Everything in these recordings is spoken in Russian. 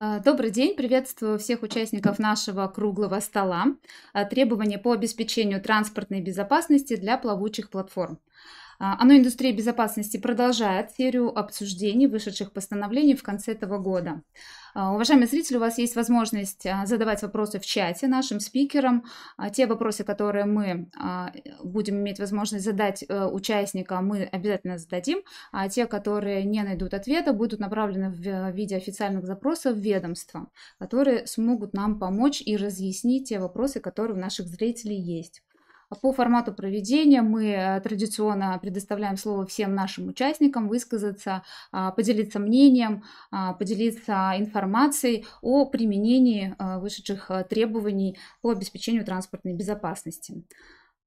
А, добрый день, приветствую всех участников нашего круглого стола. А, требования по обеспечению транспортной безопасности для плавучих платформ. А, оно индустрия безопасности продолжает серию обсуждений вышедших постановлений в конце этого года. А, уважаемые зрители, у вас есть возможность а, задавать вопросы в чате нашим спикерам. Те вопросы, которые мы будем иметь возможность задать э, участникам, мы обязательно зададим. А те, которые не найдут ответа, будут направлены в виде официальных запросов в ведомство, которые смогут нам помочь и разъяснить те вопросы, которые у наших зрителей есть. По формату проведения мы э, традиционно предоставляем слово всем нашим участникам высказаться, а, поделиться мнением, а, поделиться информацией о применении э, вышедших э, требований по обеспечению транспортной безопасности.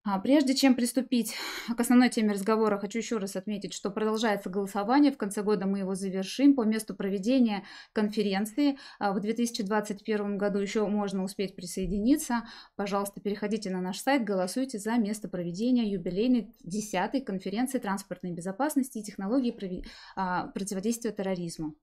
А прежде чем приступить к основной теме разговора, хочу еще раз отметить, что продолжается голосование. В конце года мы его завершим по месту проведения конференции. А в 2021 году еще можно успеть присоединиться. Пожалуйста, переходите на наш сайт, голосуйте за место проведения юбилейной 10-й конференции транспортной безопасности и технологий а, противодействия терроризму.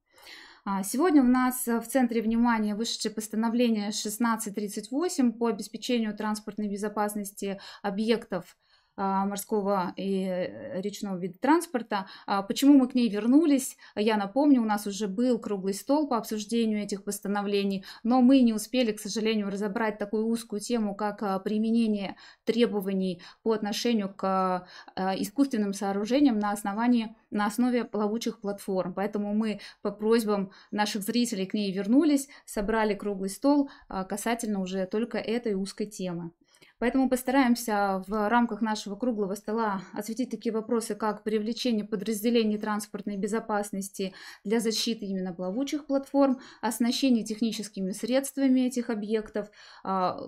А, сегодня у нас э, в центре внимания вышедшее постановление 1638 по обеспечению транспортной безопасности объектов морского и э, речного вида транспорта. А, почему мы к ней вернулись? Я напомню, у нас уже был круглый стол по обсуждению этих постановлений, но мы не успели, к сожалению, разобрать такую узкую тему, как а, применение требований по отношению к искусственным сооружениям на основании на основе плавучих платформ. Поэтому мы по просьбам наших зрителей к ней вернулись, собрали круглый стол касательно уже только этой узкой темы. Поэтому постараемся в рамках нашего круглого стола осветить такие вопросы, как привлечение подразделений транспортной безопасности для защиты именно плавучих платформ, оснащение техническими средствами этих объектов, а,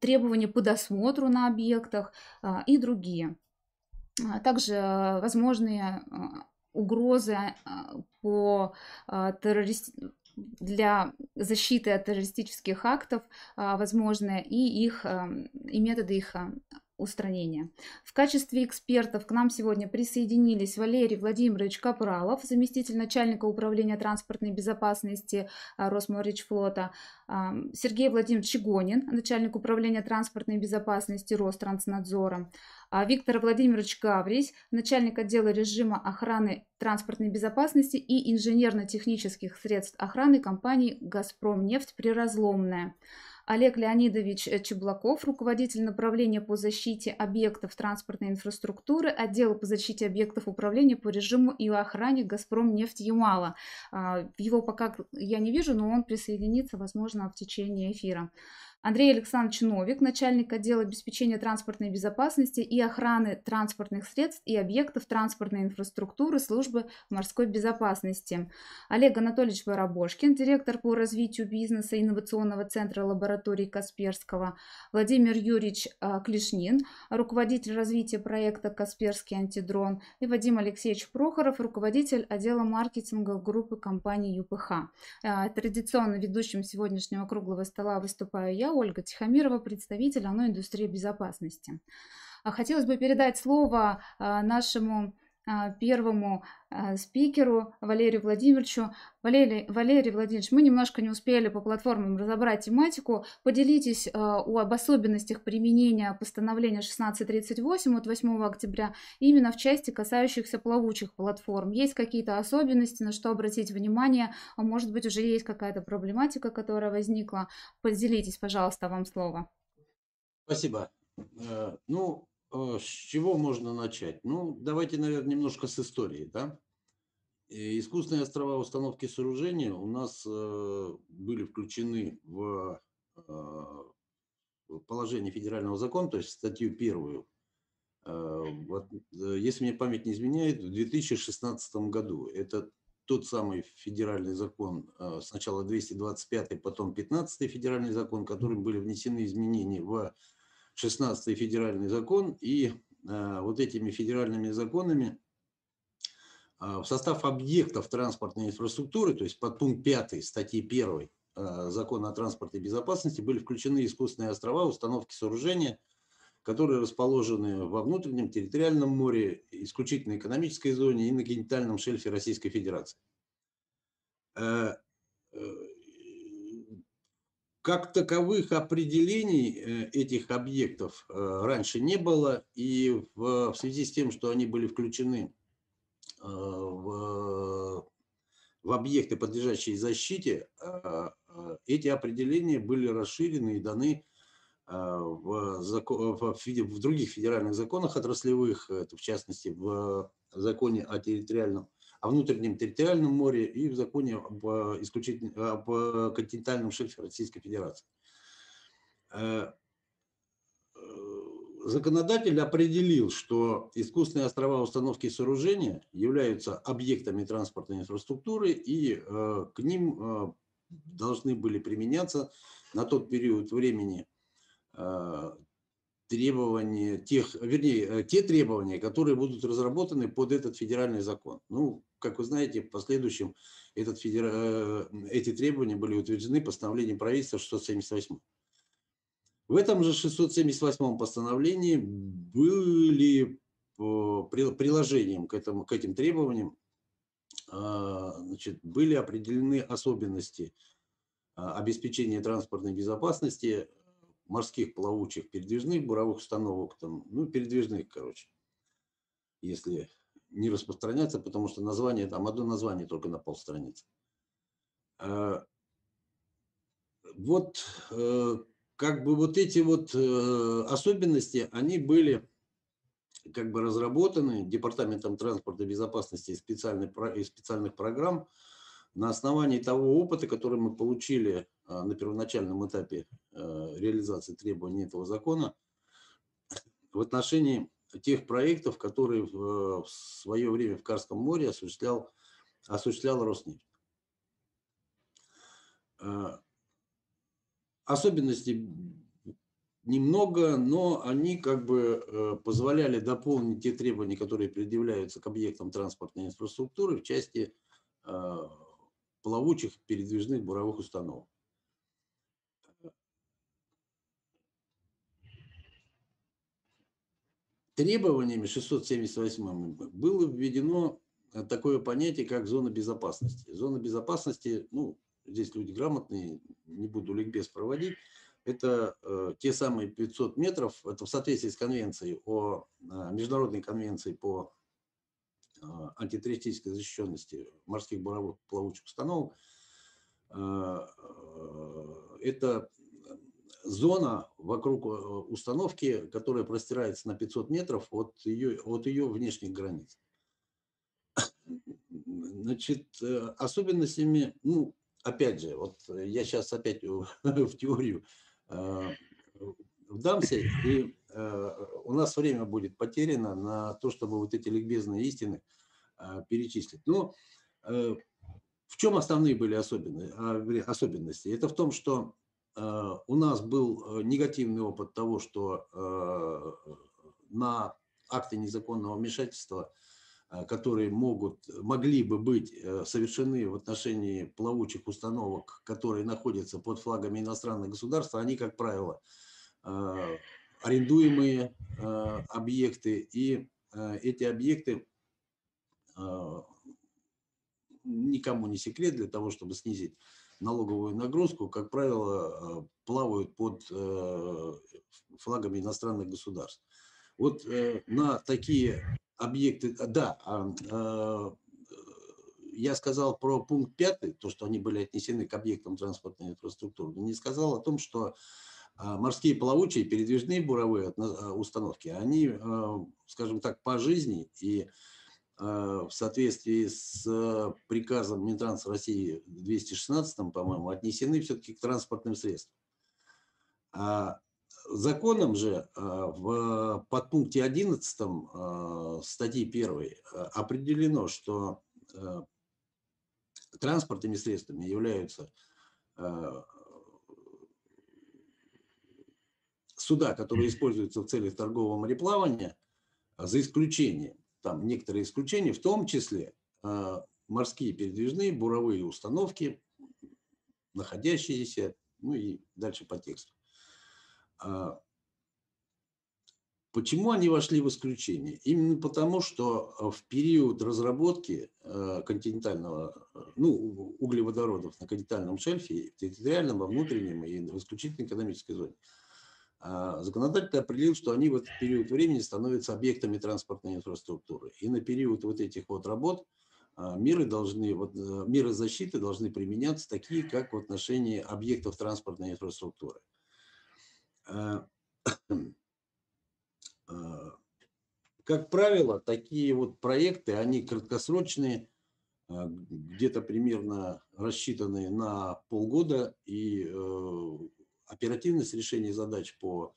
требования по досмотру на объектах а, и другие. А также возможные угрозы по террорист для защиты от террористических актов а, возможны и их и методы их а, устранения. В качестве экспертов к нам сегодня присоединились Валерий Владимирович Капралов, заместитель начальника управления транспортной безопасности а, Росморечфлота, Сергей Владимирович Чигонин, начальник управления транспортной безопасности Ространснадзора, а Виктор Владимирович Гаврись, начальник отдела режима охраны транспортной безопасности и инженерно-технических средств охраны компании «Газпромнефть» Приразломная. Олег Леонидович Чеблаков, руководитель направления по защите объектов транспортной инфраструктуры, отдела по защите объектов управления по режиму и охране «Газпром нефть Ямала». А, его пока я не вижу, но он присоединится, возможно, в течение эфира. Андрей Александрович Новик, начальник отдела обеспечения транспортной безопасности и охраны транспортных средств и объектов транспортной инфраструктуры службы морской безопасности. Олег Анатольевич Воробошкин, директор по развитию бизнеса инновационного центра лаборатории Касперского. Владимир Юрьевич а, Клишнин, руководитель развития проекта «Касперский антидрон». И Вадим Алексеевич Прохоров, руководитель отдела маркетинга группы компании ЮПХ. А, традиционно ведущим сегодняшнего круглого стола выступаю я, Ольга Тихомирова, представитель ОНО индустрии безопасности. А хотелось бы передать слово а, нашему первому спикеру Валерию Владимировичу. Валерий, Валерий Владимирович, мы немножко не успели по платформам разобрать тематику. Поделитесь об особенностях применения постановления 1638 от 8 октября именно в части, касающихся плавучих платформ. Есть какие-то особенности, на что обратить внимание? А может быть, уже есть какая-то проблематика, которая возникла? Поделитесь, пожалуйста, вам слово. Спасибо. Э, ну, с чего можно начать? Ну, давайте, наверное, немножко с истории, да? И искусственные острова установки сооружения у нас э, были включены в, э, положение федерального закона, то есть статью первую. Э, э, если мне память не изменяет, в 2016 году. Это тот самый федеральный закон, э, сначала 225, потом 15 федеральный закон, которым были внесены изменения в 16 федеральный закон, и э, вот этими федеральными законами э, в состав объектов транспортной инфраструктуры, то есть под пункт 5 статьи 1 э, закона о транспортной безопасности были включены искусственные острова, установки сооружения, которые расположены во внутреннем территориальном море, исключительно экономической зоне и на континентальном шельфе Российской Федерации. Как таковых определений э, этих объектов э, раньше не было, и в, связи с тем, что они были включены э, в, в объекты, подлежащие защите, эти определения были расширены и даны в, в других федеральных законах отраслевых, это в частности в законе о территориальном о внутреннем территориальном море и в законе об, исключительно, об континентальном шельфе Российской Федерации. Э, э, законодатель определил, что искусственные острова установки и сооружения являются объектами транспортной инфраструктуры и э, к ним должны были применяться на тот период времени требования тех, вернее, те требования, которые будут разработаны под этот федеральный закон. Ну, как вы знаете, в последующем этот федера... Э, эти требования были утверждены постановлением правительства 678. В этом же 678 постановлении были приложением к, этому, к этим требованиям значит, были определены особенности обеспечения транспортной безопасности морских плавучих передвижных буровых установок, там, ну, передвижных, короче, если не распространяться, потому что название, там одно название только на полстраницы. А, вот э, как бы вот эти вот э, особенности, они были как бы разработаны Департаментом транспорта безопасности и специальных, и специальных программ на основании того опыта, который мы получили а, на первоначальном этапе э, реализации требований этого закона в отношении тех проектов, которые в, в свое время в Карском море осуществлял, осуществлял Роснефть. Особенностей немного, но они как бы э, позволяли дополнить те требования, которые предъявляются к объектам транспортной инфраструктуры в части плавучих передвижных буровых установок. требованиями 678 было введено такое понятие, как зона безопасности. Зона безопасности, ну, здесь люди грамотные, не буду ликбез проводить, это э, те самые 500 метров, это в соответствии с конвенцией о э, международной конвенции по антитеррористической защищенности морских буровых плавучих установок. Э, э, это зона вокруг установки, которая простирается на 500 метров от ее, от ее внешних границ. Значит, э, особенностями, ну, опять же, вот я сейчас опять в теорию вдамся, и у нас время будет потеряно на то, чтобы вот эти ликбезные истины перечислить. Но в чем основные были особенности? А, особенности? Это в том, что Э, у нас был э, негативный опыт того, что э, на акты незаконного вмешательства, которые могут, могли бы быть совершены в отношении плавучих установок, которые находятся под флагами иностранных государств, они, как правило, арендуемые объекты, и эти объекты никому не секрет для того, чтобы снизить налоговую нагрузку, как правило, э, плавают под э, флагами иностранных государств. Вот э, на такие объекты, да, а, я сказал про пункт пятый, то, что они были отнесены к объектам транспортной инфраструктуры, не сказал о том, что морские плавучие передвижные буровые установки, они, скажем так, по жизни и в соответствии с приказом Минтранс России 216, по-моему, отнесены все-таки к транспортным средствам. А законом же в подпункте 11 статьи 1 определено, что транспортными средствами являются суда, которые используются в целях торгового мореплавания, за исключением там некоторые исключения, в том числе э, морские передвижные буровые установки, находящиеся, ну и дальше по тексту. Э, Почему они вошли в исключение? Именно потому, что в период разработки континентального, ну, углеводородов на континентальном шельфе, территориальном, во внутреннем и в исключительной экономической зоне, законодатель определил, что они в этот период времени становятся объектами транспортной инфраструктуры. И на период вот этих вот работ меры, должны, вот, меры защиты должны применяться такие, как в отношении объектов транспортной инфраструктуры. А, как правило, такие вот проекты, они краткосрочные, а, где-то примерно рассчитаны на полгода, и э, оперативность решения задач по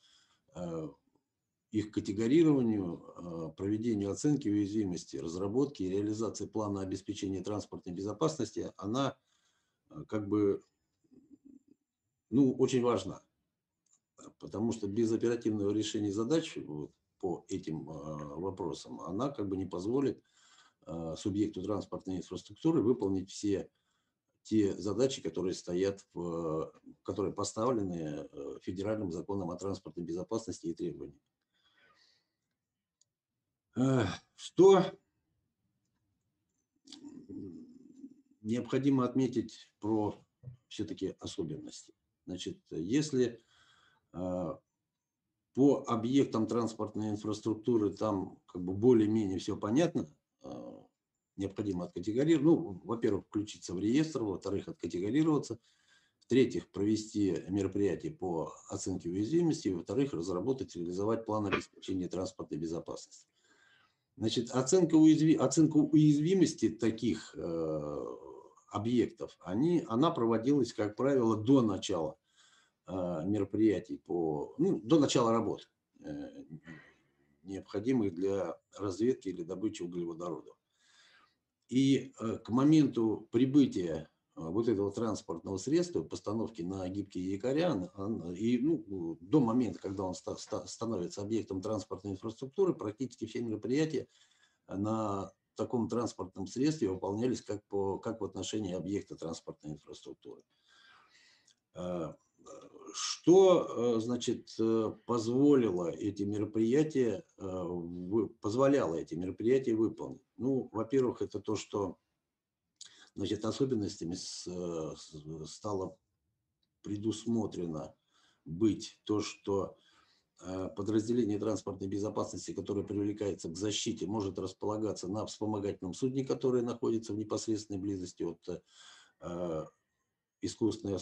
э, их категорированию, а, проведению оценки уязвимости, разработки и реализации плана обеспечения транспортной безопасности, она как бы ну, очень важна. Потому что без оперативного решения задач вот, по этим вопросам, она как бы не позволит субъекту транспортной инфраструктуры выполнить все те задачи, которые стоят, в, которые поставлены э, федеральным законом о транспортной безопасности и требованиях. Что необходимо отметить про все-таки особенности? Значит, если а, по объектам транспортной инфраструктуры там как бы более-менее все понятно. Необходимо откатегорировать. Ну, во-первых, включиться в реестр, во-вторых, откатегорироваться. В-третьих, провести мероприятие по оценке уязвимости. Во-вторых, разработать, реализовать план обеспечения транспортной безопасности. Значит, оценка, уязви... оценка уязвимости таких э, объектов, они, она проводилась, как правило, до начала а, мероприятий по, ну, до начала работ, э, необходимых для разведки или добычи углеводородов. И э, к моменту прибытия а, вот этого транспортного средства, постановки на гибкие якоря, и ну, до момента, когда он становится объектом транспортной инфраструктуры, практически все мероприятия на таком транспортном средстве выполнялись как, по, как в отношении объекта транспортной инфраструктуры. Что, э, значит, э, позволило эти мероприятия, э, позволяло эти мероприятия выполнить? Ну, во-первых, это то, что, значит, особенностями стало предусмотрено быть то, что подразделение транспортной безопасности, которое привлекается к защите, может располагаться на вспомогательном судне, которое находится в непосредственной близости от искусственной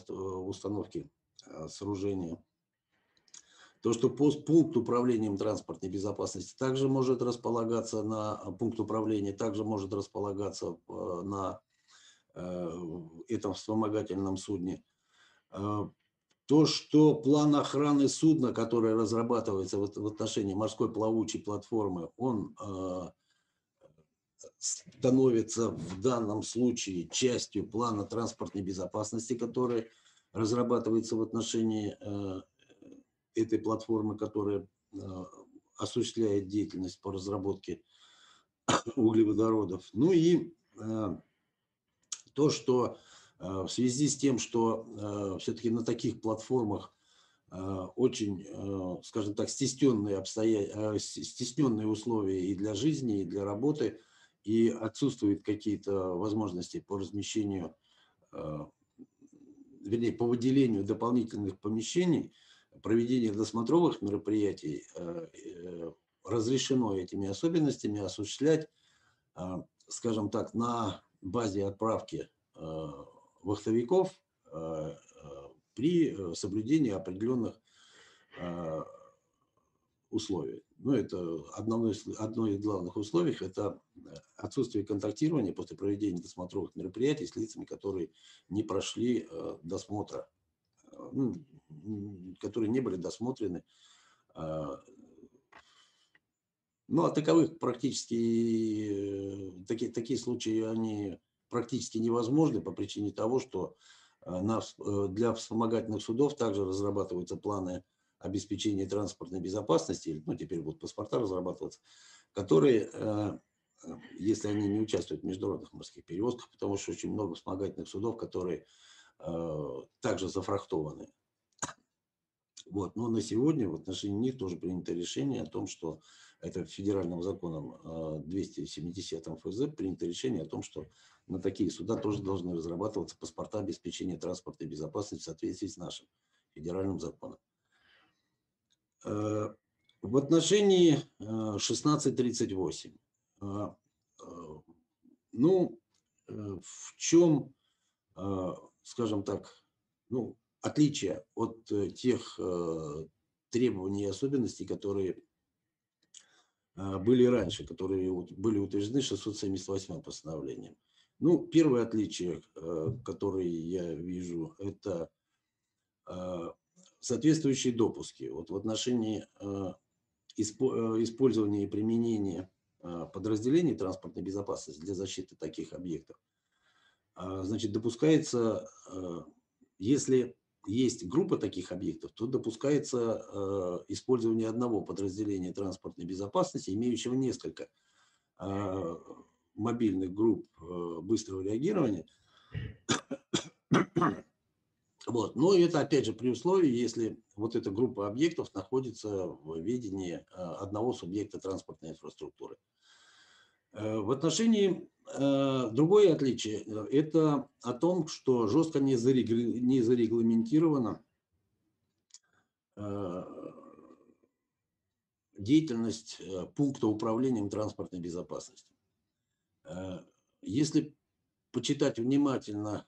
установки Э, сооружения. То, что пункт управления транспортной безопасности также может располагаться на э, пункт управления, также может располагаться э, на этом вспомогательном судне. То, что план охраны судна, который разрабатывается в отношении морской плавучей платформы, он становится в данном случае частью плана транспортной безопасности, который разрабатывается в отношении э, этой платформы, которая э, осуществляет деятельность по разработке углеводородов. Ну и э, то, что в связи с тем, что все-таки на таких платформах очень, скажем так, стесненные, обстоя... стесненные условия и для жизни, и для работы, и отсутствуют какие-то возможности по размещению вернее, по выделению дополнительных помещений, проведение досмотровых мероприятий э, э, разрешено этими особенностями осуществлять, э, скажем так, на базе отправки вахтовиков при соблюдении определенных условий. Ну, это одно из, одно из главных условий – это отсутствие контактирования после проведения досмотровых мероприятий с лицами, которые не прошли досмотра, ну, которые не были досмотрены. Э, ну, а таковых практически, такие, такие случаи, они практически невозможны по причине того, что на, для вспомогательных судов также разрабатываются планы обеспечения транспортной безопасности, ну, теперь будут паспорта разрабатываться, которые, э, если они не участвуют в международных морских перевозках, потому что очень много вспомогательных судов, которые э, также зафрахтованы. Вот. Но на сегодня в отношении них тоже принято решение о том, что это федеральным законом 270 ФЗ принято решение о том, что на такие суда тоже должны разрабатываться паспорта обеспечения транспортной безопасности в соответствии с нашим федеральным законом. Э, в отношении 1638. Э, э, ну, в чем, скажем так, ну, отличие от тех требований и особенностей, которые были раньше, которые были утверждены 678 постановлением. Ну, первое отличие, которое я вижу, это соответствующие допуски. Вот в отношении э, э, использования и применения э, подразделений транспортной безопасности для защиты таких объектов, значит, допускается, если есть группа таких объектов, то допускается использование одного подразделения транспортной безопасности, имеющего несколько мобильных групп быстрого реагирования, вот. Но это, опять же, при условии, если вот эта группа объектов находится в ведении э, одного субъекта транспортной инфраструктуры. Э, в отношении э, другое отличие – это о том, что жестко не зарегламентирована деятельность пункта управления транспортной безопасности. Если почитать внимательно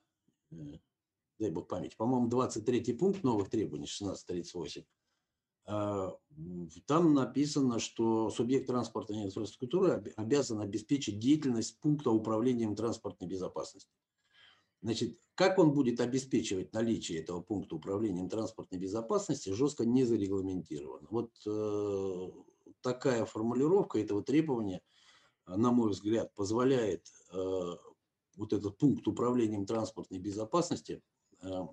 дай бог память, по-моему, 23 пункт новых требований 1638, а, там написано, что субъект транспортной инфраструктуры обязан обеспечить деятельность пункта управления транспортной безопасности. Значит, как он будет обеспечивать наличие этого пункта управления транспортной безопасности, жестко не зарегламентировано. Вот э, такая формулировка этого требования, на мой взгляд, позволяет э, вот этот пункт управления транспортной безопасности Э,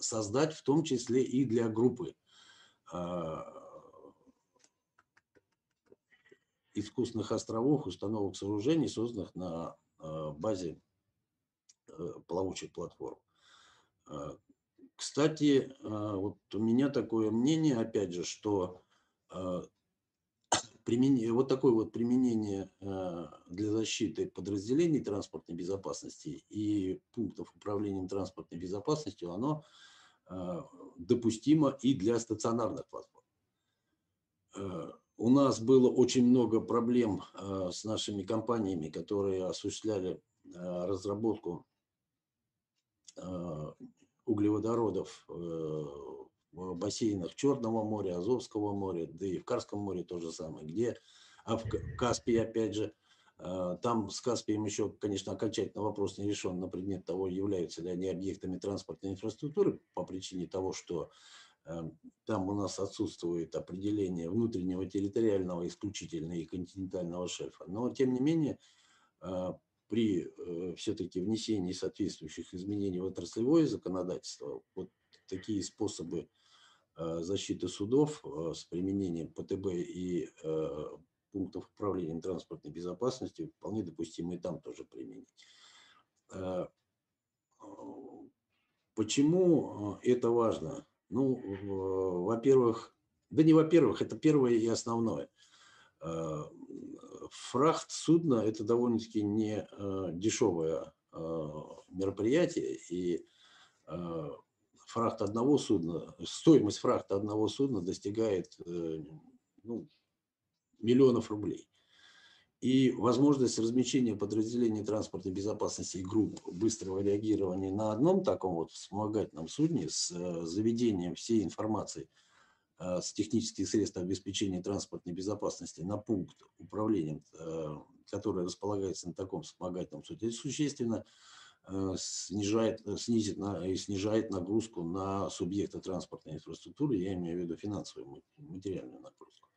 создать в том числе и для группы э, искусственных островов, установок сооружений, созданных на э, базе плавучих платформ. Кстати, вот у меня такое мнение, опять же, что применение, вот такое вот применение э, для защиты подразделений транспортной безопасности и пунктов управления транспортной безопасностью, оно э, допустимо и для стационарных платформ. Э, у нас было очень много проблем с нашими компаниями, которые осуществляли разработку углеводородов в бассейнах Черного моря, Азовского моря, да и в Карском море то же самое, где, а в Каспии, опять же, а, там с Каспием еще, конечно, окончательно вопрос не решен на предмет того, являются ли они объектами транспортной инфраструктуры по причине того, что а, там у нас отсутствует определение внутреннего территориального исключительно и континентального шельфа. Но, тем не менее, а, при э, все-таки внесении соответствующих изменений в отраслевое законодательство, вот такие способы Э, защиты судов э, с применением ПТБ и пунктов управления транспортной безопасности вполне допустимо и там тоже применить. Почему это важно? Ну, во-первых, да не во-первых, это первое и основное. Фрахт судна – это довольно-таки не дешевое мероприятие, и фрахт одного судна, стоимость фрахта одного судна достигает э, ну, миллионов рублей. И возможность размещения подразделений транспортной безопасности и групп быстрого реагирования на одном таком вот вспомогательном судне с э, заведением всей информации э, с технических средств обеспечения транспортной безопасности на пункт управления, который располагается на таком вспомогательном судне, существенно Э, снижает, э, снизит на, и снижает нагрузку на субъекты транспортной инфраструктуры, я имею в виду финансовую, материальную нагрузку.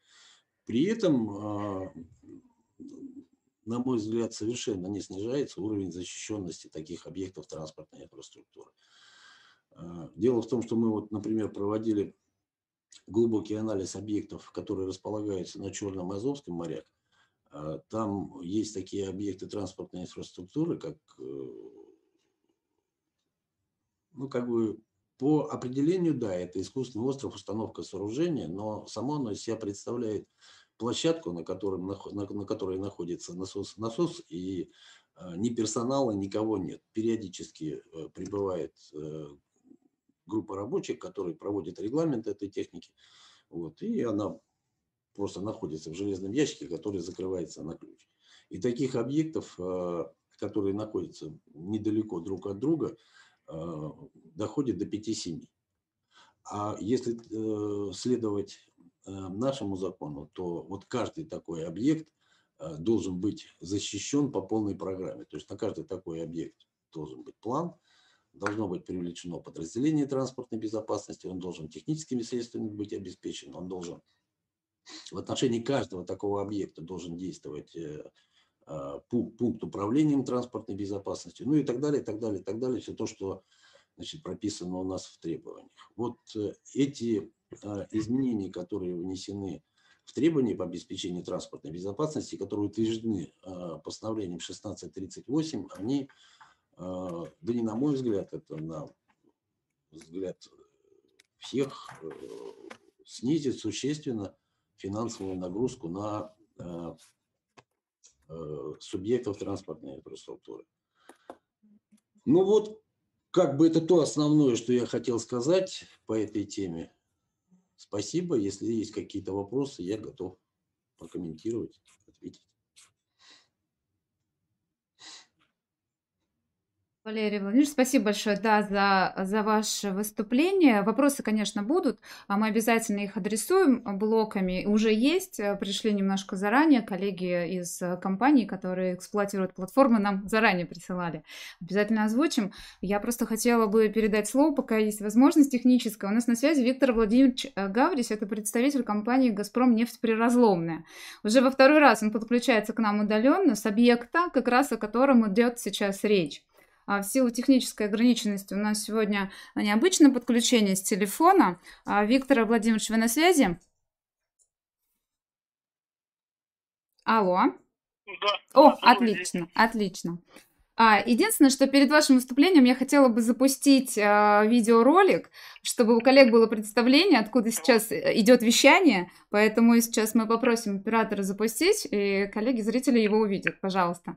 При этом, а, на мой взгляд, совершенно не снижается уровень защищенности таких объектов транспортной инфраструктуры. А, дело в том, что мы, вот, например, проводили глубокий анализ объектов, которые располагаются на Черном и Азовском морях. А, там есть такие объекты транспортной инфраструктуры, как э, ну, как бы по определению, да, это искусственный остров, установка сооружения, но само оно из себя представляет площадку, на, котором, на, на которой находится насос, насос и э, ни персонала, никого нет. Периодически э, прибывает э, группа рабочих, которые проводят регламент этой техники, вот, и она просто находится в железном ящике, который закрывается на ключ. И таких объектов, э, которые находятся недалеко друг от друга, доходит до 5-7. А если следовать нашему закону, то вот каждый такой объект должен быть защищен по полной программе. То есть на каждый такой объект должен быть план, должно быть привлечено подразделение транспортной безопасности, он должен техническими средствами быть обеспечен, он должен в отношении каждого такого объекта должен действовать а, пункт управления транспортной безопасностью, ну и так далее, и так далее, и так далее, все то, что значит, прописано у нас в требованиях. Вот э, эти изменения, которые внесены в требования по обеспечению транспортной безопасности, которые утверждены а, постановлением 1638, они, да не на мой взгляд, это на взгляд всех, э, снизит существенно финансовую нагрузку на Э, субъектов транспортной инфраструктуры. Ну вот, как бы это то основное, что я хотел сказать по этой теме. Спасибо. Если есть какие-то вопросы, я готов прокомментировать, ответить. Валерий Владимирович, спасибо большое, да, за, за ваше выступление. Вопросы, конечно, будут, а мы обязательно их адресуем блоками. Уже есть, э, пришли немножко заранее, коллеги из э, компании, которые эксплуатируют платформы, нам заранее присылали. Обязательно озвучим. Я просто хотела бы передать слово, пока есть возможность техническая. У нас на связи Виктор Владимирович э, Гаврис, это представитель компании «Газпром нефть приразломная». Уже во второй раз он подключается к нам удаленно с объекта, как раз о котором идет сейчас речь. А, в силу технической ограниченности у нас сегодня необычное подключение с телефона. А, Виктор Владимирович, вы на связи? Алло. Да. О, да, отлично, отлично. А, единственное, что перед вашим выступлением я хотела бы запустить а, видеоролик, чтобы у коллег было представление, откуда сейчас э, идет вещание. Поэтому сейчас мы попросим оператора запустить, и коллеги-зрители его увидят. Пожалуйста.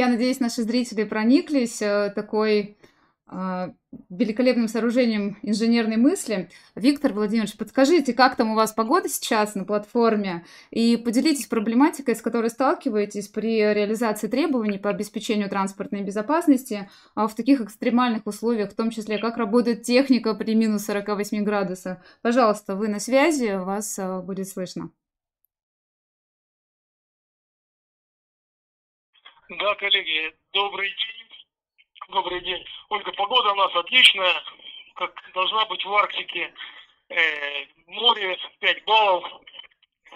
Я надеюсь, наши зрители прониклись э, такой э, великолепным сооружением инженерной мысли. Виктор Владимирович, подскажите, как там у вас погода сейчас на платформе? И поделитесь проблематикой, с которой сталкиваетесь при реализации требований по обеспечению транспортной безопасности а в таких экстремальных условиях, в том числе, как работает техника при минус 48 градусах. Пожалуйста, вы на связи, вас э, будет слышно. Да, коллеги, добрый день. Добрый день. Ольга, погода у нас отличная, как должна быть в Арктике. Э, море 5 баллов,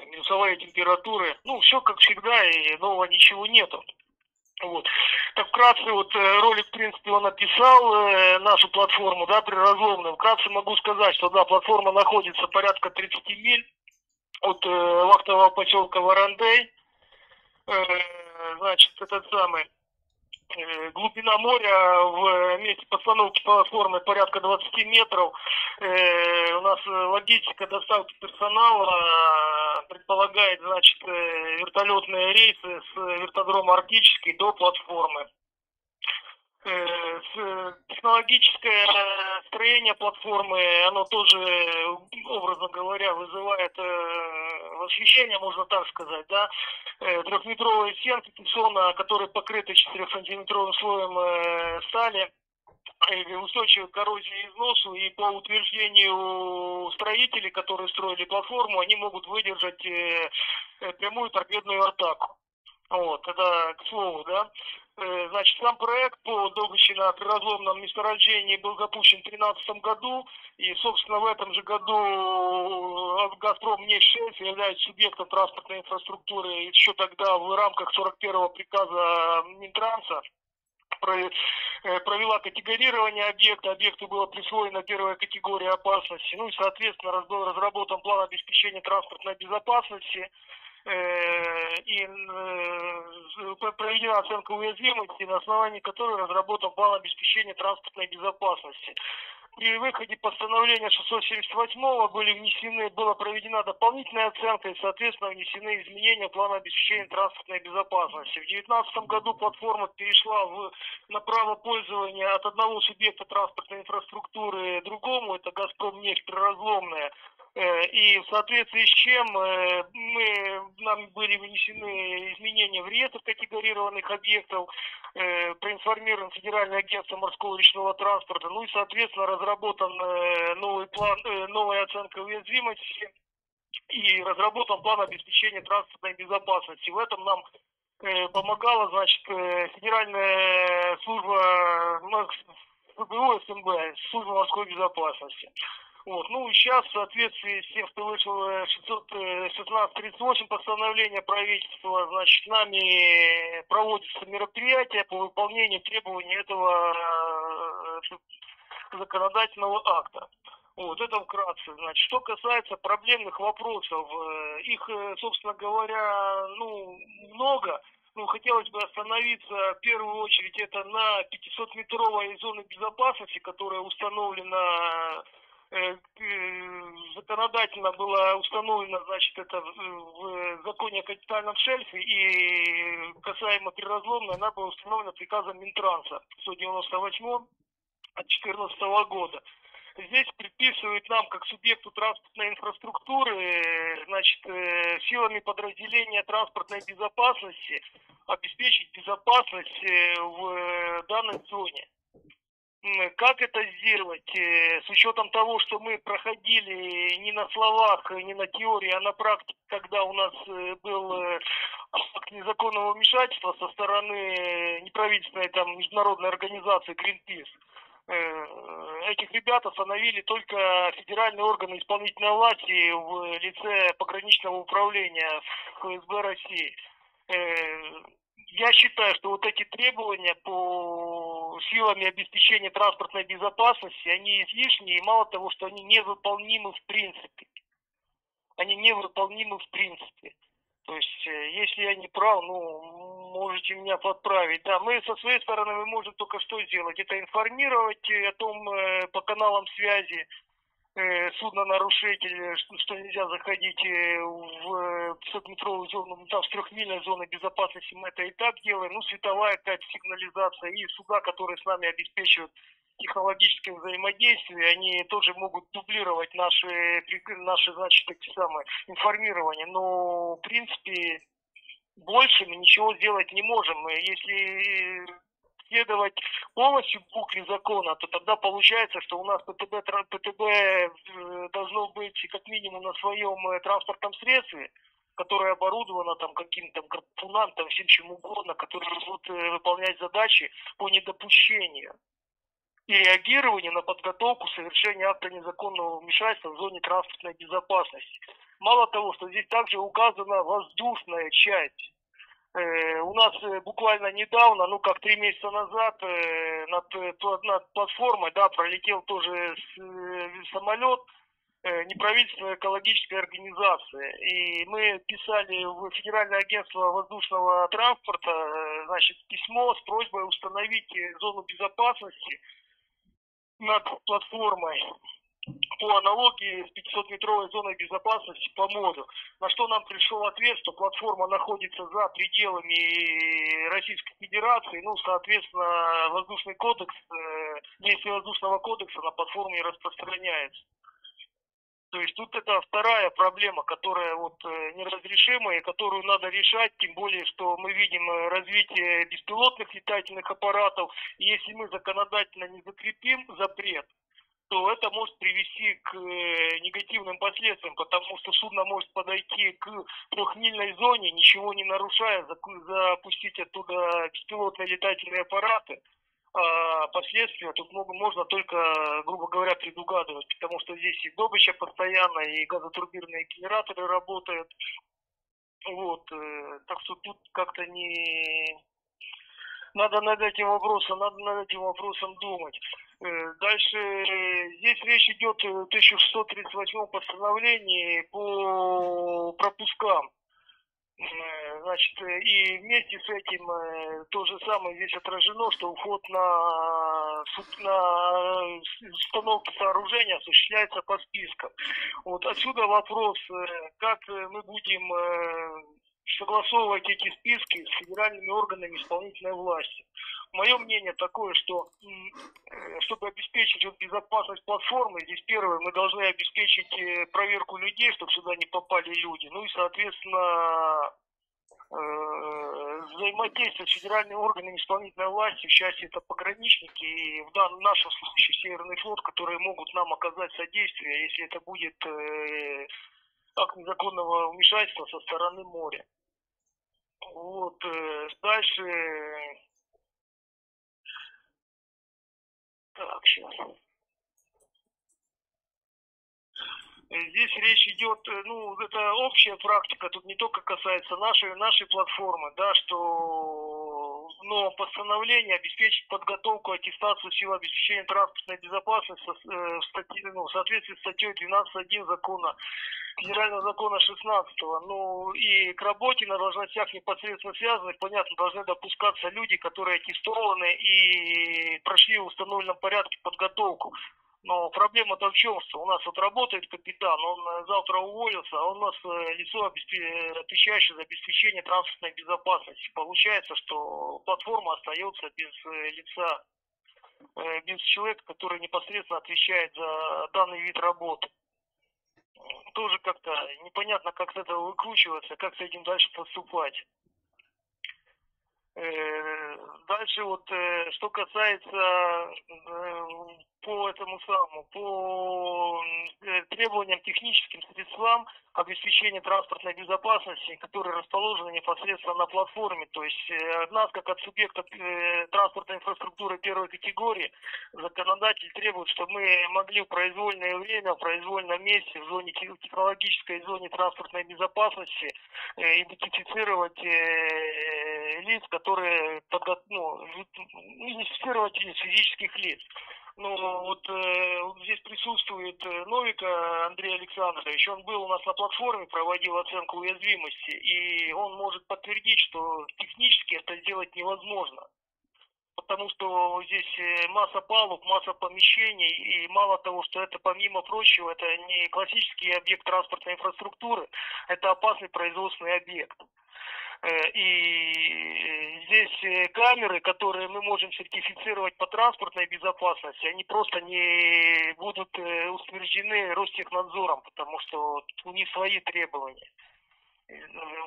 минусовые температуры. Ну, все как всегда, и нового ничего нету. Вот. Так вкратце, вот э, ролик, в принципе, он описал э, нашу платформу, да, приразломную. Вкратце могу сказать, что, да, платформа находится порядка 30 миль от э, вахтового поселка Варандей. Э, значит, этот самый, Э, глубина моря в месте постановки платформы порядка 20 метров. Э, у нас логистика доставки персонала предполагает, значит, вертолетные рейсы с вертодрома Арктический до платформы. Технологическое строение платформы, оно тоже, образно говоря, вызывает восхищение, можно так сказать, да, Э, трехметровые стенки кессона, которые покрыты 4-сантиметровым слоем э, стали, э, устойчивы к коррозии и износу, и по утверждению строителей, которые строили платформу, они могут выдержать прямую торпедную атаку. Вот, это к слову, да. Э, значит, сам проект по добыче на приразломном месторождении был запущен в 2013 году, и, собственно, в этом же году э, «Газпром» нефть является субъектом транспортной инфраструктуры. Еще тогда в рамках 41-го приказа Минтранса э, провела категорирование объекта, объекту была присвоена первая категория опасности, ну и, соответственно, был разработан план обеспечения транспортной безопасности, и э, проведена оценка уязвимости, на основании которой разработан план обеспечения транспортной безопасности. При выходе постановления 678 были внесены, была проведена дополнительная оценка и, соответственно, внесены изменения плана обеспечения транспортной безопасности. В 2019 году платформа перешла в, на право пользования от одного субъекта транспортной инфраструктуры другому, это «Газпром» нефть приразломная, Э, и в соответствии с чем э, мы, нам были внесены изменения в реестр категорированных объектов, э, проинформирован Федеральное агентство морского речного транспорта, ну и, соответственно, разработан новый план, новая оценка уязвимости и разработан план обеспечения транспортной безопасности. В этом нам помогала, значит, Федеральная служба ФБО СМБ, служба морской безопасности. Вот. Ну, сейчас, в соответствии с тем, что вышло 1638 постановление правительства, значит, нами проводится мероприятие по выполнению требований этого э, законодательного акта. Вот это вкратце. Значит, что касается проблемных вопросов, э, их, э, собственно говоря, ну, много. Ну, хотелось бы остановиться в первую очередь это на 500-метровой зоне безопасности, которая установлена Э, законодательно было установлено, значит, это в законе о капитальном шельфе, и касаемо приразломной, она была установлена приказом Минтранса 198 от 2014 года. Здесь предписывает нам, как субъекту транспортной инфраструктуры, значит, э, силами подразделения транспортной безопасности обеспечить безопасность э, в данной зоне. Как это сделать? Э, с учетом того, что мы проходили не на словах, не на теории, а на практике, когда у нас э, был э, акт незаконного вмешательства со стороны неправительственной там, международной организации Greenpeace, этих ребят остановили только федеральные органы исполнительной власти в лице пограничного управления ФСБ России я считаю, что вот эти требования по силами обеспечения транспортной безопасности, они излишние, и мало того, что они невыполнимы в принципе. Они невыполнимы в принципе. То есть, э, если я не прав, ну, можете меня подправить. Да, мы со своей стороны мы можем только что сделать. Это информировать о том э, по каналам связи, Э, судно-нарушитель, что нельзя заходить э, в 500-метровую зону, ну, там с трехмильной зоны безопасности мы это и так делаем, ну, световая какая-то сигнализация, и суда, которые с нами обеспечивают технологическое взаимодействие, они тоже могут дублировать наши, наши значит, такие самые информирования, но, в принципе, больше мы ничего сделать не можем. Если следовать полностью букве закона, то тогда получается, что у нас ПТБ, ПТБ э, должно быть как минимум на своем э, транспортном средстве, которое оборудовано там каким-то гарпунам, там всем чем угодно, которые будут э, выполнять задачи по недопущению и реагированию на подготовку совершения акта незаконного вмешательства в зоне транспортной безопасности. Мало того, что здесь также указана воздушная часть у нас э, буквально недавно, ну как три месяца назад, э, над, над платформой, да, пролетел тоже самолет неправительственная экологическая организация. И мы писали в Федеральное агентство воздушного транспорта значит, письмо с просьбой установить зону безопасности над платформой по аналогии с 500-метровой зоной безопасности по морю. На что нам пришел ответ, что платформа находится за пределами Российской Федерации, ну, соответственно, воздушный кодекс, э, действие воздушного кодекса на платформе распространяется. То есть тут это вторая проблема, которая вот э, неразрешимая, которую надо решать, тем более, что мы видим э, развитие беспилотных летательных аппаратов. И если мы законодательно не закрепим запрет, то это может привести к э, негативным последствиям, потому что судно может подойти к трехмильной зоне, ничего не нарушая, запустить оттуда беспилотные летательные аппараты. А последствия тут можно только, грубо говоря, предугадывать, потому что здесь и добыча постоянно, и газотурбирные генераторы работают. Вот, э, так что тут как-то не... Надо над этим вопросом, надо над этим вопросом думать. Э, дальше э, здесь речь идет о 1638 постановлении по пропускам. Э, значит, и вместе с этим то же самое здесь отражено, что уход на, на установку сооружения осуществляется по спискам. Вот отсюда вопрос, как мы будем согласовывать эти списки с федеральными органами исполнительной власти. Мое мнение такое, что э, чтобы обеспечить вот безопасность платформы, здесь первое, мы должны обеспечить э, проверку людей, чтобы сюда не попали люди. Ну и, соответственно, э, взаимодействие с федеральными органами исполнительной власти, в части это пограничники, и в данном нашем случае Северный флот, которые могут нам оказать содействие, если это будет акт незаконного вмешательства со стороны моря. Вот, дальше Так, сейчас. Здесь речь идет, э, ну, это общая практика, тут не только касается нашей, нашей платформы, да, что но постановление обеспечить подготовку, аттестацию сил обеспечения транспортной безопасности э, в, статье, ну, в соответствии с статьей 12.1 закона федерального закона 16 ну и к работе на должностях непосредственно связанных, понятно, должны допускаться люди, которые аттестованы и прошли в установленном порядке подготовку. Но проблема-то в чем, что у нас вот работает капитан, он э, завтра уволился, а у нас э, лицо, отвечающее за обеспечение транспортной безопасности. Получается, что платформа остается без э, лица, без человека, который непосредственно отвечает за данный вид работы тоже как-то непонятно, как с этого выкручиваться, как с этим дальше поступать. Э, дальше вот, э, что касается э, по этому самому, по требованиям техническим средствам обеспечения транспортной безопасности, которые расположены непосредственно на платформе. То есть нас, как от субъекта транспортной инфраструктуры первой категории, законодатель требует, чтобы мы могли в произвольное время, в произвольном месте, в зоне технологической зоне транспортной безопасности идентифицировать лиц, которые подго... ну, идентифицировать физических лиц. Ну, вот э, здесь присутствует э, Новика Андрей Александрович. Он был у нас на платформе, проводил оценку уязвимости, и он может подтвердить, что технически это сделать невозможно. Потому что здесь э, масса палуб, масса помещений, и мало того, что это, помимо прочего, это не классический объект транспортной инфраструктуры, это опасный производственный объект. Э, и здесь э, камеры, которые мы можем сертифицировать по транспортной безопасности, они просто не будут э, утверждены Ростехнадзором, потому что у них свои требования.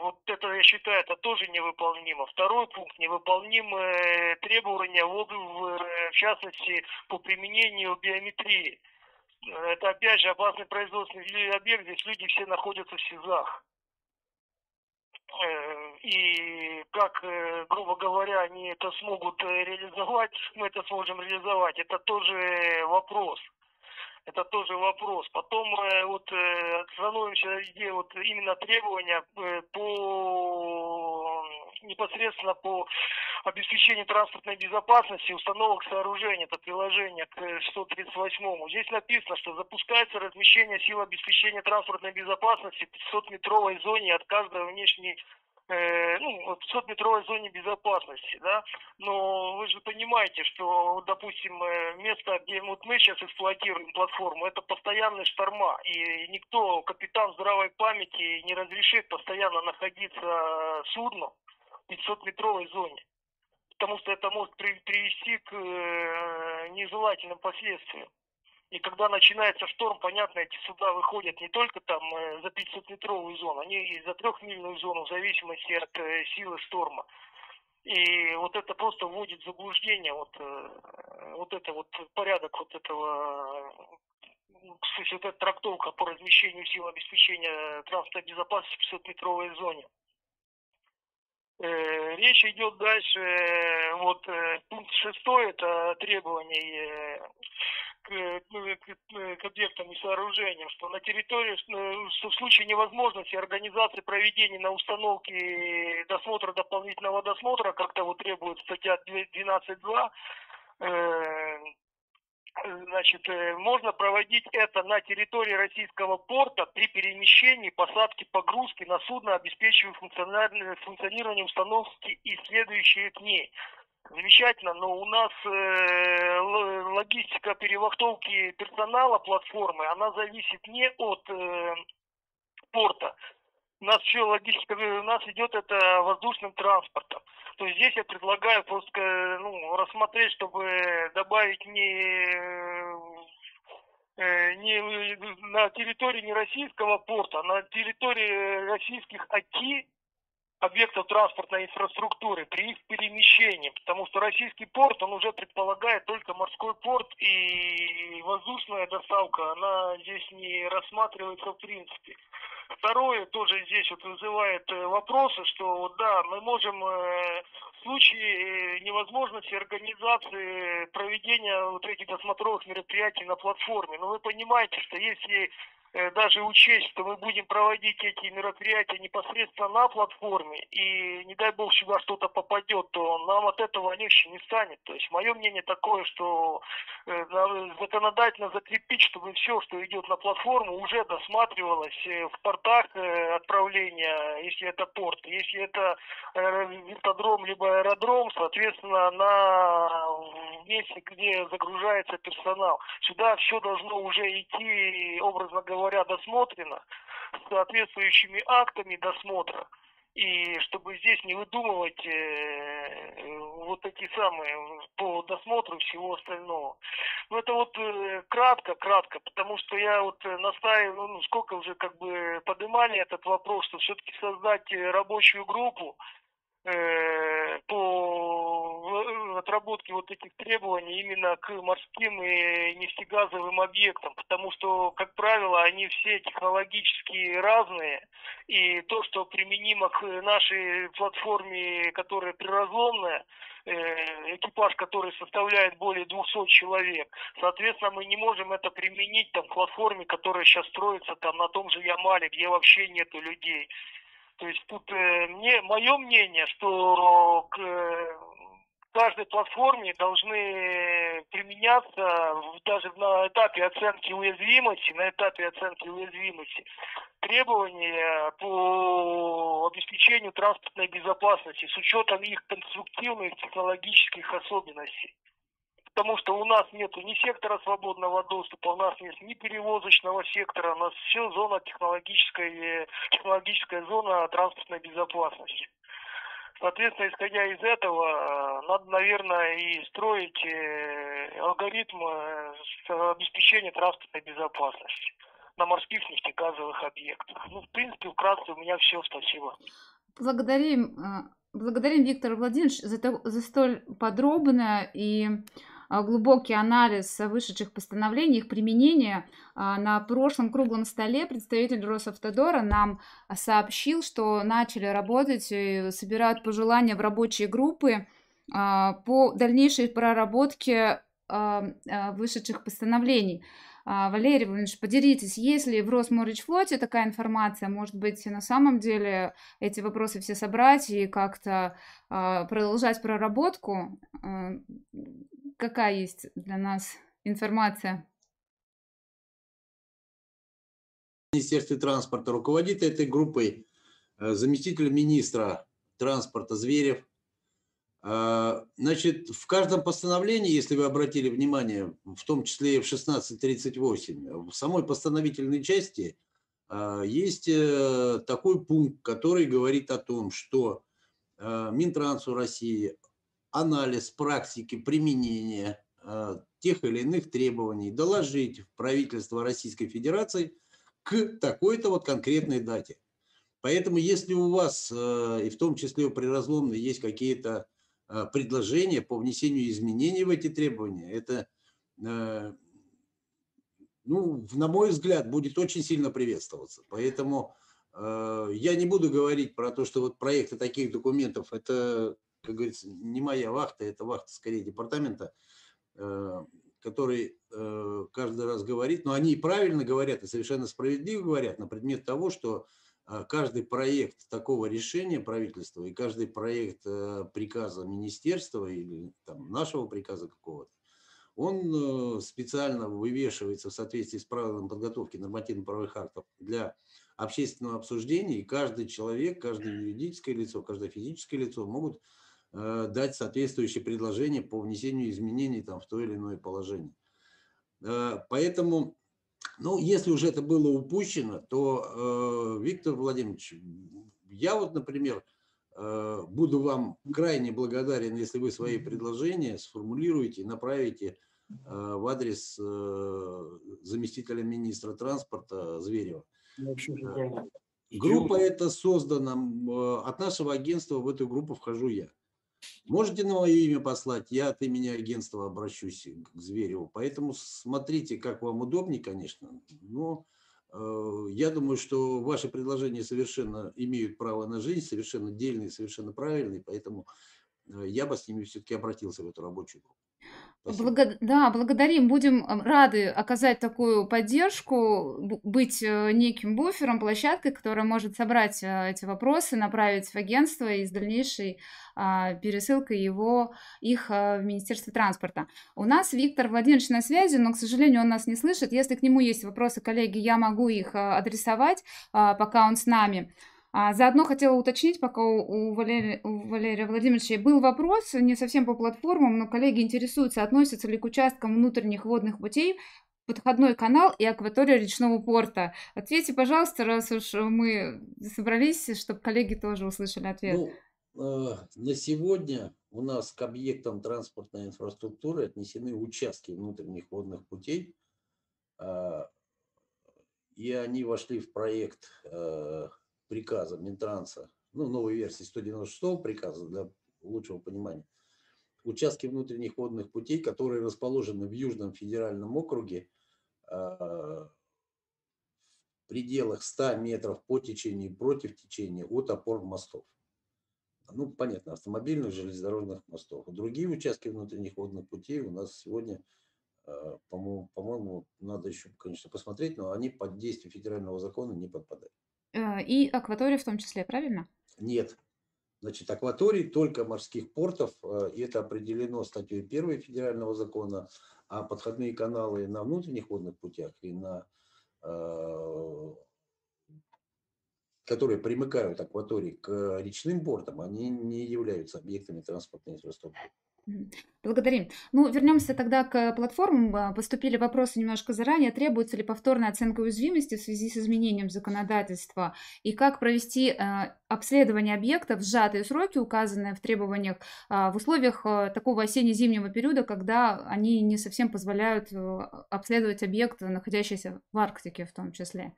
Вот это, я считаю, это тоже невыполнимо. Второй пункт, невыполнимые требования, в, в частности, по применению биометрии. Это, опять же, опасный производственный объект, здесь люди все находятся в СИЗах. Э, и как, э, грубо говоря, они это смогут э, реализовать, мы это сможем реализовать, это тоже вопрос. Это тоже вопрос. Потом вот становимся где вот именно требования по непосредственно по обеспечения транспортной безопасности установок сооружений, это приложение к 638. Здесь написано, что запускается размещение сил обеспечения транспортной безопасности в 500-метровой зоне от каждой внешней э, ну, в 500-метровой зоне безопасности, да, но вы же понимаете, что, допустим, э, место, где вот мы сейчас эксплуатируем платформу, это постоянные шторма, и никто, капитан здравой памяти, не разрешит постоянно находиться судну в 500-метровой зоне, потому что это может привести к э, нежелательным последствиям. И когда начинается шторм, понятно, эти суда выходят не только там э, за 500-метровую зону, они и за трехмильную зону в зависимости от э, силы шторма. И вот это просто вводит в заблуждение, вот, вот это вот порядок вот этого, кстати, вот эта трактовка по размещению сил обеспечения транспортной безопасности в 500-метровой зоне. Речь идет дальше, вот пункт шестой, это требования к, к, к объектам и сооружениям, что на территории, что в случае невозможности организации проведения на установке досмотра, дополнительного досмотра, как того требует статья 12.2, э, значит, э, можно проводить это на территории российского порта при перемещении, посадке, погрузке на судно, обеспечивая функционирование установки и следующие ней замечательно, но у нас э, логистика перевахтовки персонала платформы, она зависит не от э, порта. У нас все логистика, у нас идет это воздушным транспортом. То есть здесь я предлагаю просто ну, рассмотреть, чтобы добавить не э, не на территории не российского порта, а на территории российских АКИ объектов транспортной инфраструктуры при их перемещении, потому что российский порт, он уже предполагает только морской порт и воздушная доставка, она здесь не рассматривается в принципе. Второе тоже здесь вот вызывает э, вопросы, что да, мы можем э, в случае э, невозможности организации проведения вот этих досмотровых мероприятий на платформе, но вы понимаете, что если даже учесть, что мы будем проводить эти мероприятия непосредственно на платформе, и не дай бог сюда что-то попадет, то нам от этого легче не станет. То есть мое мнение такое, что э, законодательно закрепить, чтобы все, что идет на платформу, уже досматривалось э, в портах отправления, если это порт, если это вертодром либо аэродром, соответственно, на месте, где загружается персонал. Сюда все должно уже идти, образно говоря, говоря, досмотрено, соответствующими актами досмотра, и чтобы здесь не выдумывать э, вот такие самые по досмотру всего остального. Ну это вот э, кратко, кратко, потому что я вот настаиваю, ну сколько уже как бы поднимали этот вопрос, что все-таки создать рабочую группу, Э, по отработке вот этих требований именно к морским и нефтегазовым объектам, потому что, как правило, они все технологически разные, и то, что применимо к нашей платформе, которая приразломная, э, экипаж, который составляет более 200 человек. Соответственно, мы не можем это применить там, к платформе, которая сейчас строится там, на том же Ямале, где вообще нету людей. То есть тут э, мне, мое мнение, что э, каждой платформе должны применяться даже на этапе оценки уязвимости, на этапе оценки уязвимости требования по обеспечению транспортной безопасности с учетом их конструктивных технологических особенностей потому что у нас нет ни сектора свободного доступа, у нас нет ни перевозочного сектора, у нас все зона технологической, технологическая зона транспортной безопасности. Соответственно, исходя из этого, э, надо, наверное, и строить э, алгоритм э, обеспечения транспортной безопасности на морских нефтегазовых объектах. Ну, в принципе, вкратце у меня все. Спасибо. Благодарим, благодарим Виктора Владимировича за, за столь подробное и глубокий анализ вышедших постановлений, их применения. А, на прошлом круглом столе представитель Росавтодора нам сообщил, что начали работать и собирают пожелания в рабочие группы а, по дальнейшей проработке вышедших постановлений. Валерий Владимирович, поделитесь, есть ли в Росморичфлоте такая информация? Может быть, на самом деле эти вопросы все собрать и как-то продолжать проработку? Какая есть для нас информация? Министерстве транспорта руководит этой группой э, заместитель министра транспорта Зверев. А, значит, в каждом постановлении, если вы обратили внимание, в том числе и в 1638, в самой постановительной части а, есть э, такой пункт, который говорит о том, что э, Минтрансу России анализ практики применения тех или иных требований доложить в правительство Российской Федерации – к такой-то вот конкретной дате. Поэтому если у вас, э, и в том числе у приразломной, есть какие-то э, предложения по внесению изменений в эти требования, это, э, ну, на мой взгляд, будет очень сильно приветствоваться. Поэтому я не буду говорить про то, что вот проекты таких документов, это, как говорится, не моя вахта, это вахта скорее департамента который э, каждый раз говорит, но они и правильно говорят, и совершенно справедливо говорят на предмет того, что э, каждый проект такого решения правительства и каждый проект э, приказа министерства или там, нашего приказа какого-то, он специально вывешивается в соответствии с правилами подготовки нормативно-правовых актов для общественного обсуждения, и каждый человек, каждое юридическое лицо, каждое физическое лицо могут Э, дать соответствующие предложения по внесению изменений там, в то или иное положение. Э, поэтому, ну, если уже это было упущено, то, э, Виктор Владимирович, я вот, например, буду вам крайне благодарен, если вы свои предложения сформулируете и направите в адрес заместителя министра транспорта Зверева. Группа эта создана, от нашего агентства в эту группу вхожу я. Можете на мое имя послать, я от имени агентства обращусь к Звереву. Поэтому смотрите, как вам удобнее, конечно. Но э, я думаю, что ваши предложения совершенно имеют право на жизнь, совершенно дельные, совершенно правильные. Поэтому э, я бы с ними все-таки обратился в эту рабочую группу. Благо... Да, благодарим. Будем рады оказать такую поддержку, быть э, неким буфером, площадкой, которая может собрать э, эти вопросы, направить в агентство и с дальнейшей а, пересылкой его, их а, в Министерство транспорта. У нас Виктор Владимирович на связи, но, к сожалению, он нас не слышит. Если к нему есть вопросы, коллеги, я могу их а, адресовать, пока он с нами. А, заодно хотела уточнить, пока у, Валерия, у Валерия Владимировича был вопрос, не совсем по платформам, но коллеги интересуются, относятся ли к участкам внутренних водных путей подходной канал и акватория речного порта. Ответьте, пожалуйста, раз уж мы собрались, чтобы коллеги тоже услышали ответ. Ну, э, на сегодня у нас к объектам транспортной инфраструктуры отнесены участки внутренних водных путей, э, и они вошли в проект э, приказа Минтранса, ну, новой версии 196 приказа для лучшего понимания, участки внутренних водных путей, которые расположены в Южном федеральном округе а, в пределах 100 метров по течению и против течения от опор мостов. Ну, понятно, автомобильных, железнодорожных мостов. Другие участки внутренних водных путей у нас сегодня, а, по-моему, по надо еще, конечно, посмотреть, но они под действие федерального закона не подпадают. Э, и акватории в том числе, правильно? Нет. Значит, акваторий только морских портов, э, и это определено статьей 1 федерального закона, а подходные каналы на внутренних водных путях и на э, которые примыкают акватории к речным портам, они не являются объектами транспортной инфраструктуры. Благодарим. Ну, вернемся тогда к платформам. А, поступили вопросы немножко заранее. Требуется ли повторная оценка уязвимости в связи с изменением законодательства? И как провести э, обследование объектов в сжатые сроки, указанные в требованиях, э, в условиях такого осенне-зимнего периода, когда они не совсем позволяют обследовать объект, находящийся в Арктике в том числе?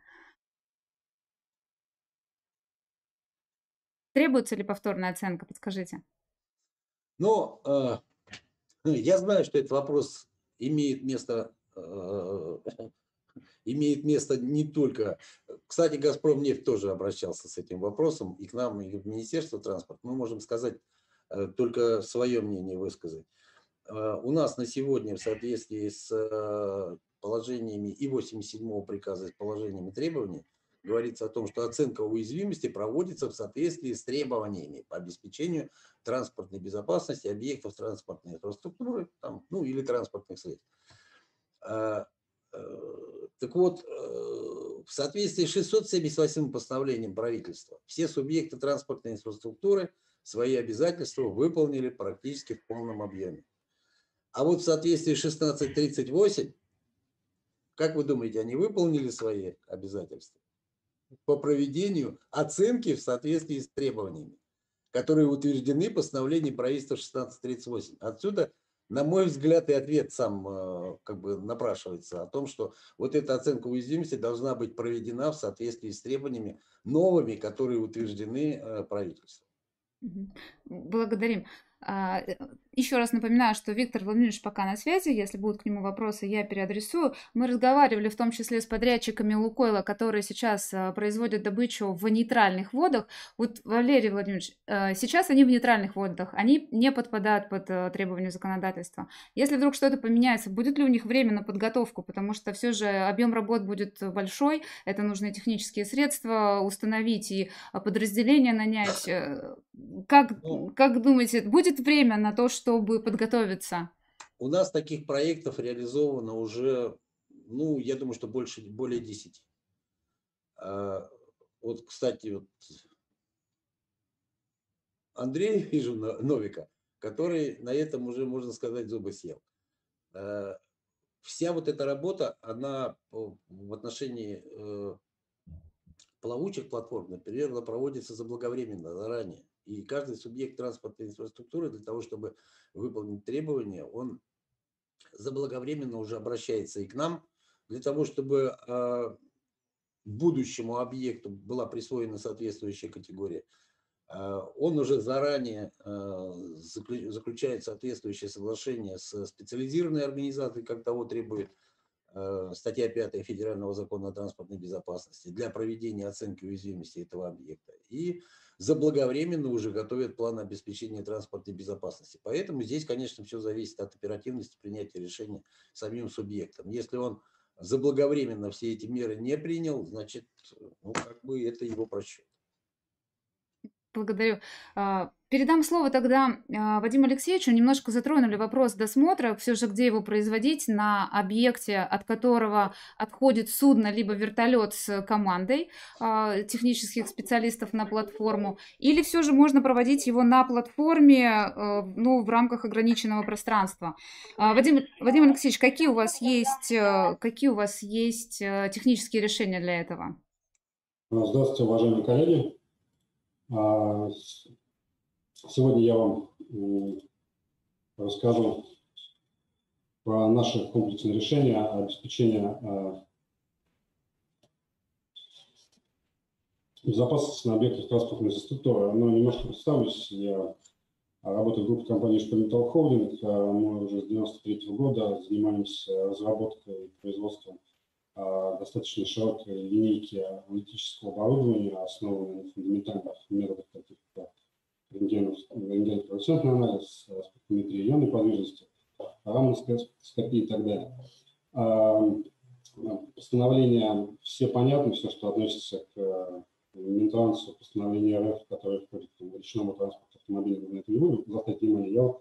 Требуется ли повторная оценка? Подскажите. Но э, я знаю, что этот вопрос имеет место, э, имеет место не только... Кстати, «Газпром» нефть тоже обращался с этим вопросом и к нам, и в Министерство транспорта. Мы можем сказать, э, только свое мнение высказать. у нас на сегодня в соответствии с положениями и 87 приказа, с положениями требований, говорится о том, что оценка уязвимости проводится в соответствии с требованиями по обеспечению транспортной безопасности объектов транспортной инфраструктуры там, ну, или транспортных средств. А, э, так вот, э, в соответствии с 678 постановлением правительства все субъекты транспортной инфраструктуры свои обязательства выполнили практически в полном объеме. А вот в соответствии с 1638, как вы думаете, они выполнили свои обязательства? По проведению оценки в соответствии с требованиями, которые утверждены постановлением правительства 1638. Отсюда, на мой взгляд, и ответ сам э, как бы напрашивается о том, что вот эта оценка уязвимости должна быть проведена в соответствии с требованиями новыми, которые утверждены э, правительством. Благодарим. Э, Еще раз напоминаю, что Виктор Владимирович пока на связи. Если будут к нему вопросы, я переадресую. Мы разговаривали в том числе с подрядчиками Лукойла, которые сейчас а, производят добычу в нейтральных водах. Вот, Валерий Владимирович, а, сейчас они в нейтральных водах, они не подпадают под требования законодательства. Если вдруг что-то поменяется, будет ли у них время на подготовку? Потому что все же объем работ будет большой, это нужны технические средства установить и подразделения нанять. Э, как, ну, как думаете, будет время на то, чтобы подготовиться? У нас таких проектов реализовано уже, ну, я думаю, что больше, более 10. А, вот, кстати, вот Андрей, вижу, Новика, который на этом уже, можно сказать, зубы съел. А, вся вот эта работа, она в отношении э, плавучих платформ, например, она проводится заблаговременно, заранее. И каждый субъект транспортной инфраструктуры для того, чтобы выполнить требования, он заблаговременно уже обращается и к нам, для того, чтобы э, будущему объекту была присвоена соответствующая категория. Э, он уже заранее э, заключает соответствующее соглашение с специализированной организацией, как того требует статья 5 Федерального закона о транспортной безопасности для проведения оценки уязвимости этого объекта. И заблаговременно уже готовят план обеспечения транспортной безопасности. Поэтому здесь, конечно, все зависит от оперативности принятия решения самим субъектом. Если он заблаговременно все эти меры не принял, значит, ну, как бы это его просчет. Благодарю. А, передам слово тогда а, Вадиму Алексеевичу. Немножко затронули вопрос досмотра, все же где его производить, на объекте, от которого отходит судно, либо вертолет с командой а, технических специалистов на платформу, или все же можно проводить его на платформе, ну, в рамках ограниченного пространства. Вадим, Вадим Алексеевич, какие у вас есть, какие у вас есть технические решения для этого? Здравствуйте, уважаемые коллеги. А, сегодня я вам расскажу про наши комплексные решения обеспечения а, безопасности на объектах транспортной инфраструктуры. Но немножко представлюсь, я работаю в группе компании Шпалентал Холдинг. А, мы уже с 1993 года занимаемся разработкой и производством а, достаточно широкой линейки аналитического оборудования, основанной на фундаментальных методах, таких как рентген-флуоресцентный анализ, спектрометрия ионной подвижности, рамноскопия и так далее. А, постановления все понятны, все, что относится к Минтрансу, постановление РФ, которое входит в речному транспорту автомобиля, на это не буду заострять внимание. Я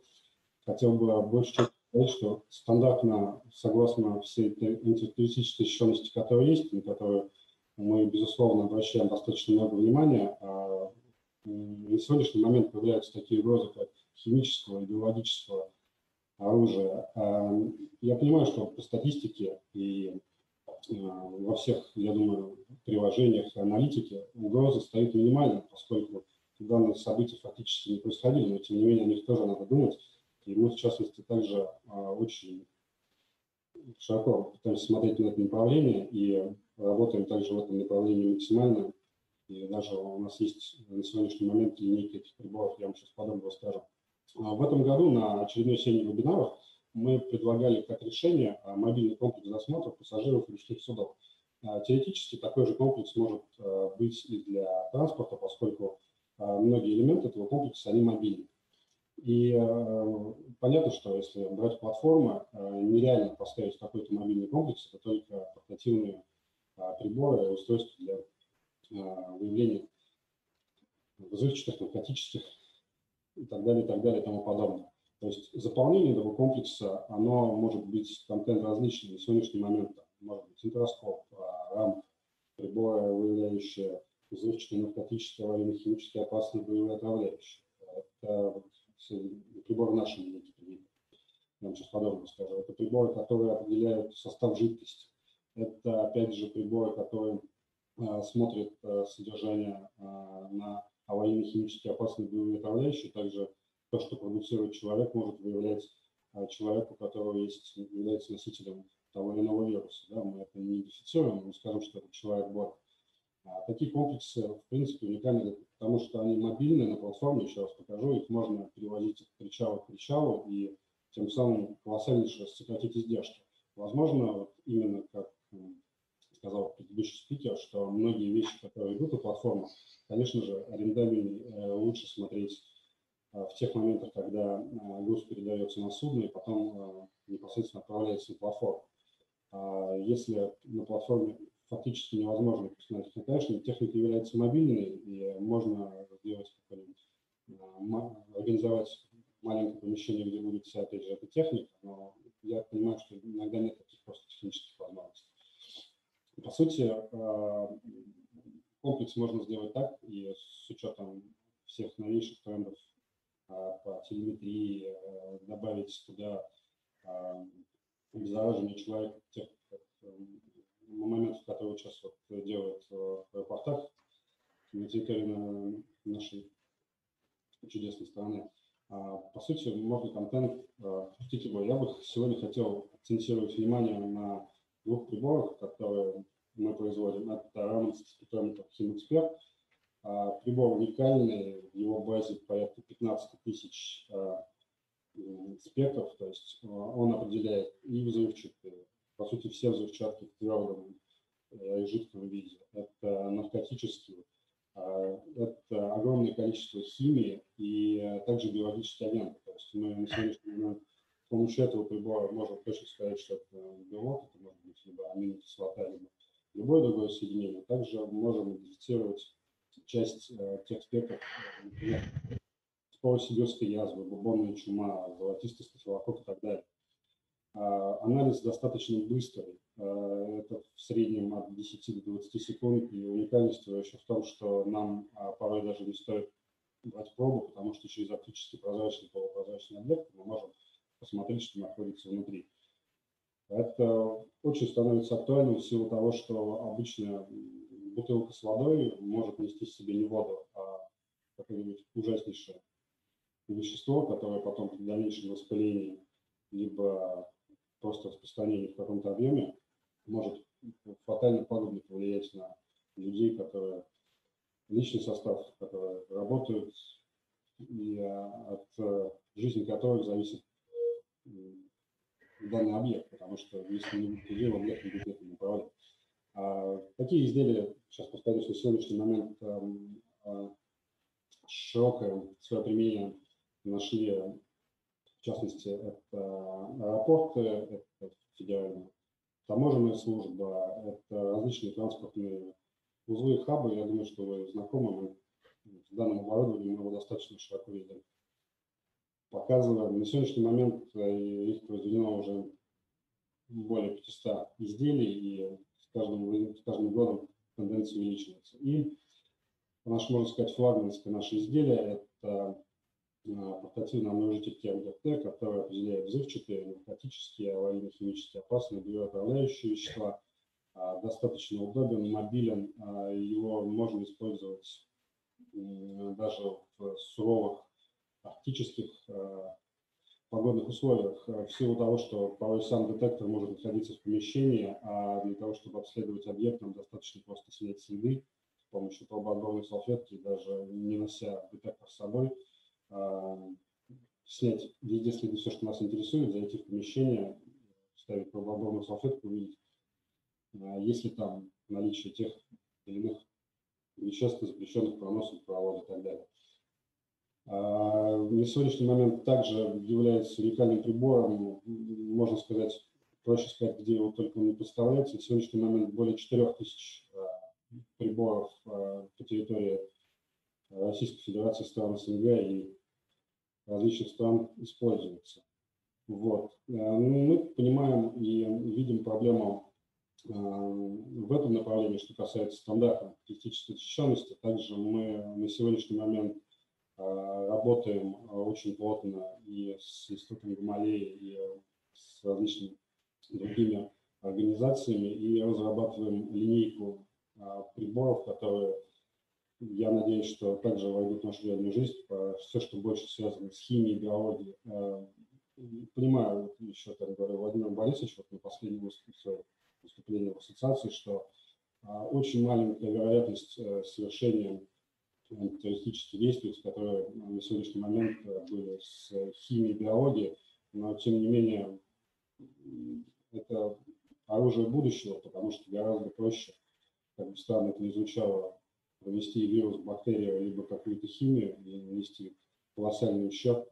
хотел бы больше сказать, что стандартно, согласно всей этой антитеррористической защищенности, которая есть, на которую мы, безусловно, обращаем достаточно много внимания, а на сегодняшний момент появляются такие угрозы, как химического и биологического оружия. А, я понимаю, что по статистике и а, во всех, я думаю, приложениях аналитики угрозы стоит минимально, поскольку данные события фактически не происходили, но тем не менее о них тоже надо думать. И мы, в частности, также а, очень широко пытаемся смотреть на это направление и работаем также в этом направлении максимально. И даже у нас есть на сегодняшний момент линейка этих приборов, я вам сейчас подробно расскажу. А в этом году на очередной серии вебинаров мы предлагали как решение а, мобильный комплекс досмотра пассажиров речных судов. Теоретически такой же комплекс может быть и для транспорта, поскольку многие элементы этого комплекса, они мобильны. И э, понятно, что если брать платформы, э, нереально поставить какой-то мобильный комплекс, это только портативные э, приборы устройства для э, выявления взрывчатых, наркотических и так далее, и так далее, и тому подобное. То есть заполнение этого комплекса, оно может быть контент различный. На сегодняшний момент может быть интроскоп, рамп, приборы, выявляющие взрывчатые, наркотические, аварийно-химические опасные боевые отравляющие. Это нашей Википедии. Я вам сейчас подробно скажу. Это приборы, которые определяют состав жидкости. Это, опять же, приборы, которые а, смотрят а, содержание а, на аварийно-химически опасные боевые отравляющие. Также то, что продуцирует человек, может выявлять человеку, у которого есть, является носителем того или иного вируса. Да? Мы это не идентифицируем, мы скажем, что это человек болен. А такие комплексы, в принципе, уникальны, потому что они мобильны на платформе, еще раз покажу, их можно перевозить от причала к причалу и тем самым колоссальнейше сократить издержки. Возможно, вот именно как сказал предыдущий спикер, что многие вещи, которые идут на платформах, конечно же, арендабельнее э, лучше смотреть э, в тех моментах, когда э, груз передается на судно и потом непосредственно отправляется на платформу. А если на платформе фактически невозможно установить. Ну, конечно, техника является мобильной, и можно сделать а, организовать маленькое помещение, где будет вся, опять же, эта техника, но я понимаю, что иногда нет таких просто технических возможностей. По сути, а, комплекс можно сделать так, и с учетом всех новейших трендов а, по телеметрии, добавить туда обеззараживание человека тех на момент, который сейчас вот делают э, в аэропортах на территории нашей чудесной страны. По сути, можно контент пустить его. Я бы сегодня хотел акцентировать внимание на двух приборах, которые мы производим. Это Raman спектрометр Химэксперт. Прибор уникальный, в его базе порядка 15 тысяч спектров, то есть он определяет и взрывчатые, по сути, все взрывчатки в твердом э, и жидком виде. Это наркотические, а, это огромное количество химии и э, также биологические агенты. То есть мы на сегодняшний момент с помощью этого прибора можем точно сказать, что это белок, это может быть либо аминокислота, либо любое другое соединение. Также можем идентифицировать часть э, тех спектров, например, споросибирской язвы, бубонная чума, золотистый стафилококк и так далее. А, анализ достаточно быстрый. А, это в среднем от 10 до 20 секунд. И уникальность еще в том, что нам а, порой даже не стоит брать пробу, потому что через оптически прозрачный, полупрозрачный объект мы можем посмотреть, что находится внутри. Это очень становится актуальным в силу того, что обычная бутылка с водой может нести в себе не воду, а какое-нибудь ужаснейшее вещество, которое потом при дальнейшем воспалении либо просто распространение в каком-то объеме может фатально пагубно повлиять на людей, которые личный состав, которые работают, и а, от э, жизни которых зависит данный объект, потому что если не будет людей, объект не будет управлять. А такие изделия, сейчас повторюсь, на сегодняшний момент а, широкое свое применение нашли частности, это аэропорты, это федеральная таможенная служба, это различные транспортные узлы хабы. Я думаю, что вы знакомы, мы с данным оборудованием его достаточно широко видим. Показываем. На сегодняшний момент э, их произведено уже более 500 изделий, и с каждым, с каждым годом тенденция увеличивается. И наш, можно сказать, флагманское наше изделие – это портативная множитель МГТ, который определяет взрывчатые, наркотические, аварийно-химические опасные биоотравляющие вещества. А, достаточно удобен, мобилен, а, его можно использовать даже в суровых арктических а, погодных условиях, в силу того, что порой сам детектор может находиться в помещении, а для того, чтобы обследовать объект, нам достаточно просто снять следы с помощью пробоотборной салфетки, даже не нося детектор с собой – снять везде следы все, что нас интересует, зайти в помещение, ставить пробоводную салфетку, увидеть, а, есть ли там наличие тех или иных веществ, запрещенных проносом, провода и так далее. А, на сегодняшний момент также является уникальным прибором, можно сказать, проще сказать, где его только не поставляется. На сегодняшний момент более 4000 а, приборов по территории Российской Федерации, стран СНГ и различных стран используется. Вот. Ну, мы понимаем и видим проблему в этом направлении, что касается стандарта критической защищенности. Также мы на сегодняшний момент работаем очень плотно и с Институтом Гамалеи, и с различными другими организациями и разрабатываем линейку приборов, которые, я надеюсь, что также войдут в нашу реальную жизнь, все, что больше связано с химией, биологией. Понимаю, еще там говорил Владимир Борисович вот на последнем выступлении в ассоциации, что очень маленькая вероятность э, совершения террористические действия, которые на сегодняшний момент э, были с химией биологией, но тем не менее это оружие будущего, потому что гораздо проще, как бы странно это ни звучало, провести вирус, бактерию, либо какую-то химию и нанести колоссальный ущерб,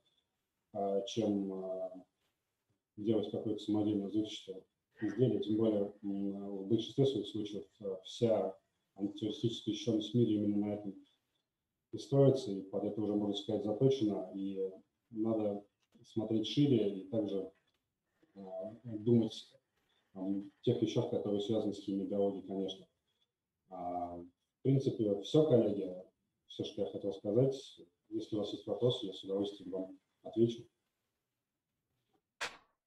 а, чем а, делать какое-то самодельное взрывчатое изделие. Тем более в большинстве своих случаев а, вся антитеррористическая в мире именно на этом и строится, и под это уже, можно сказать, заточено, и надо смотреть шире и также думать о тех вещах, которые связаны с химией конечно. А, принципе, все, коллеги, все, что я хотел сказать. Если у вас есть вопросы, я с удовольствием вам отвечу.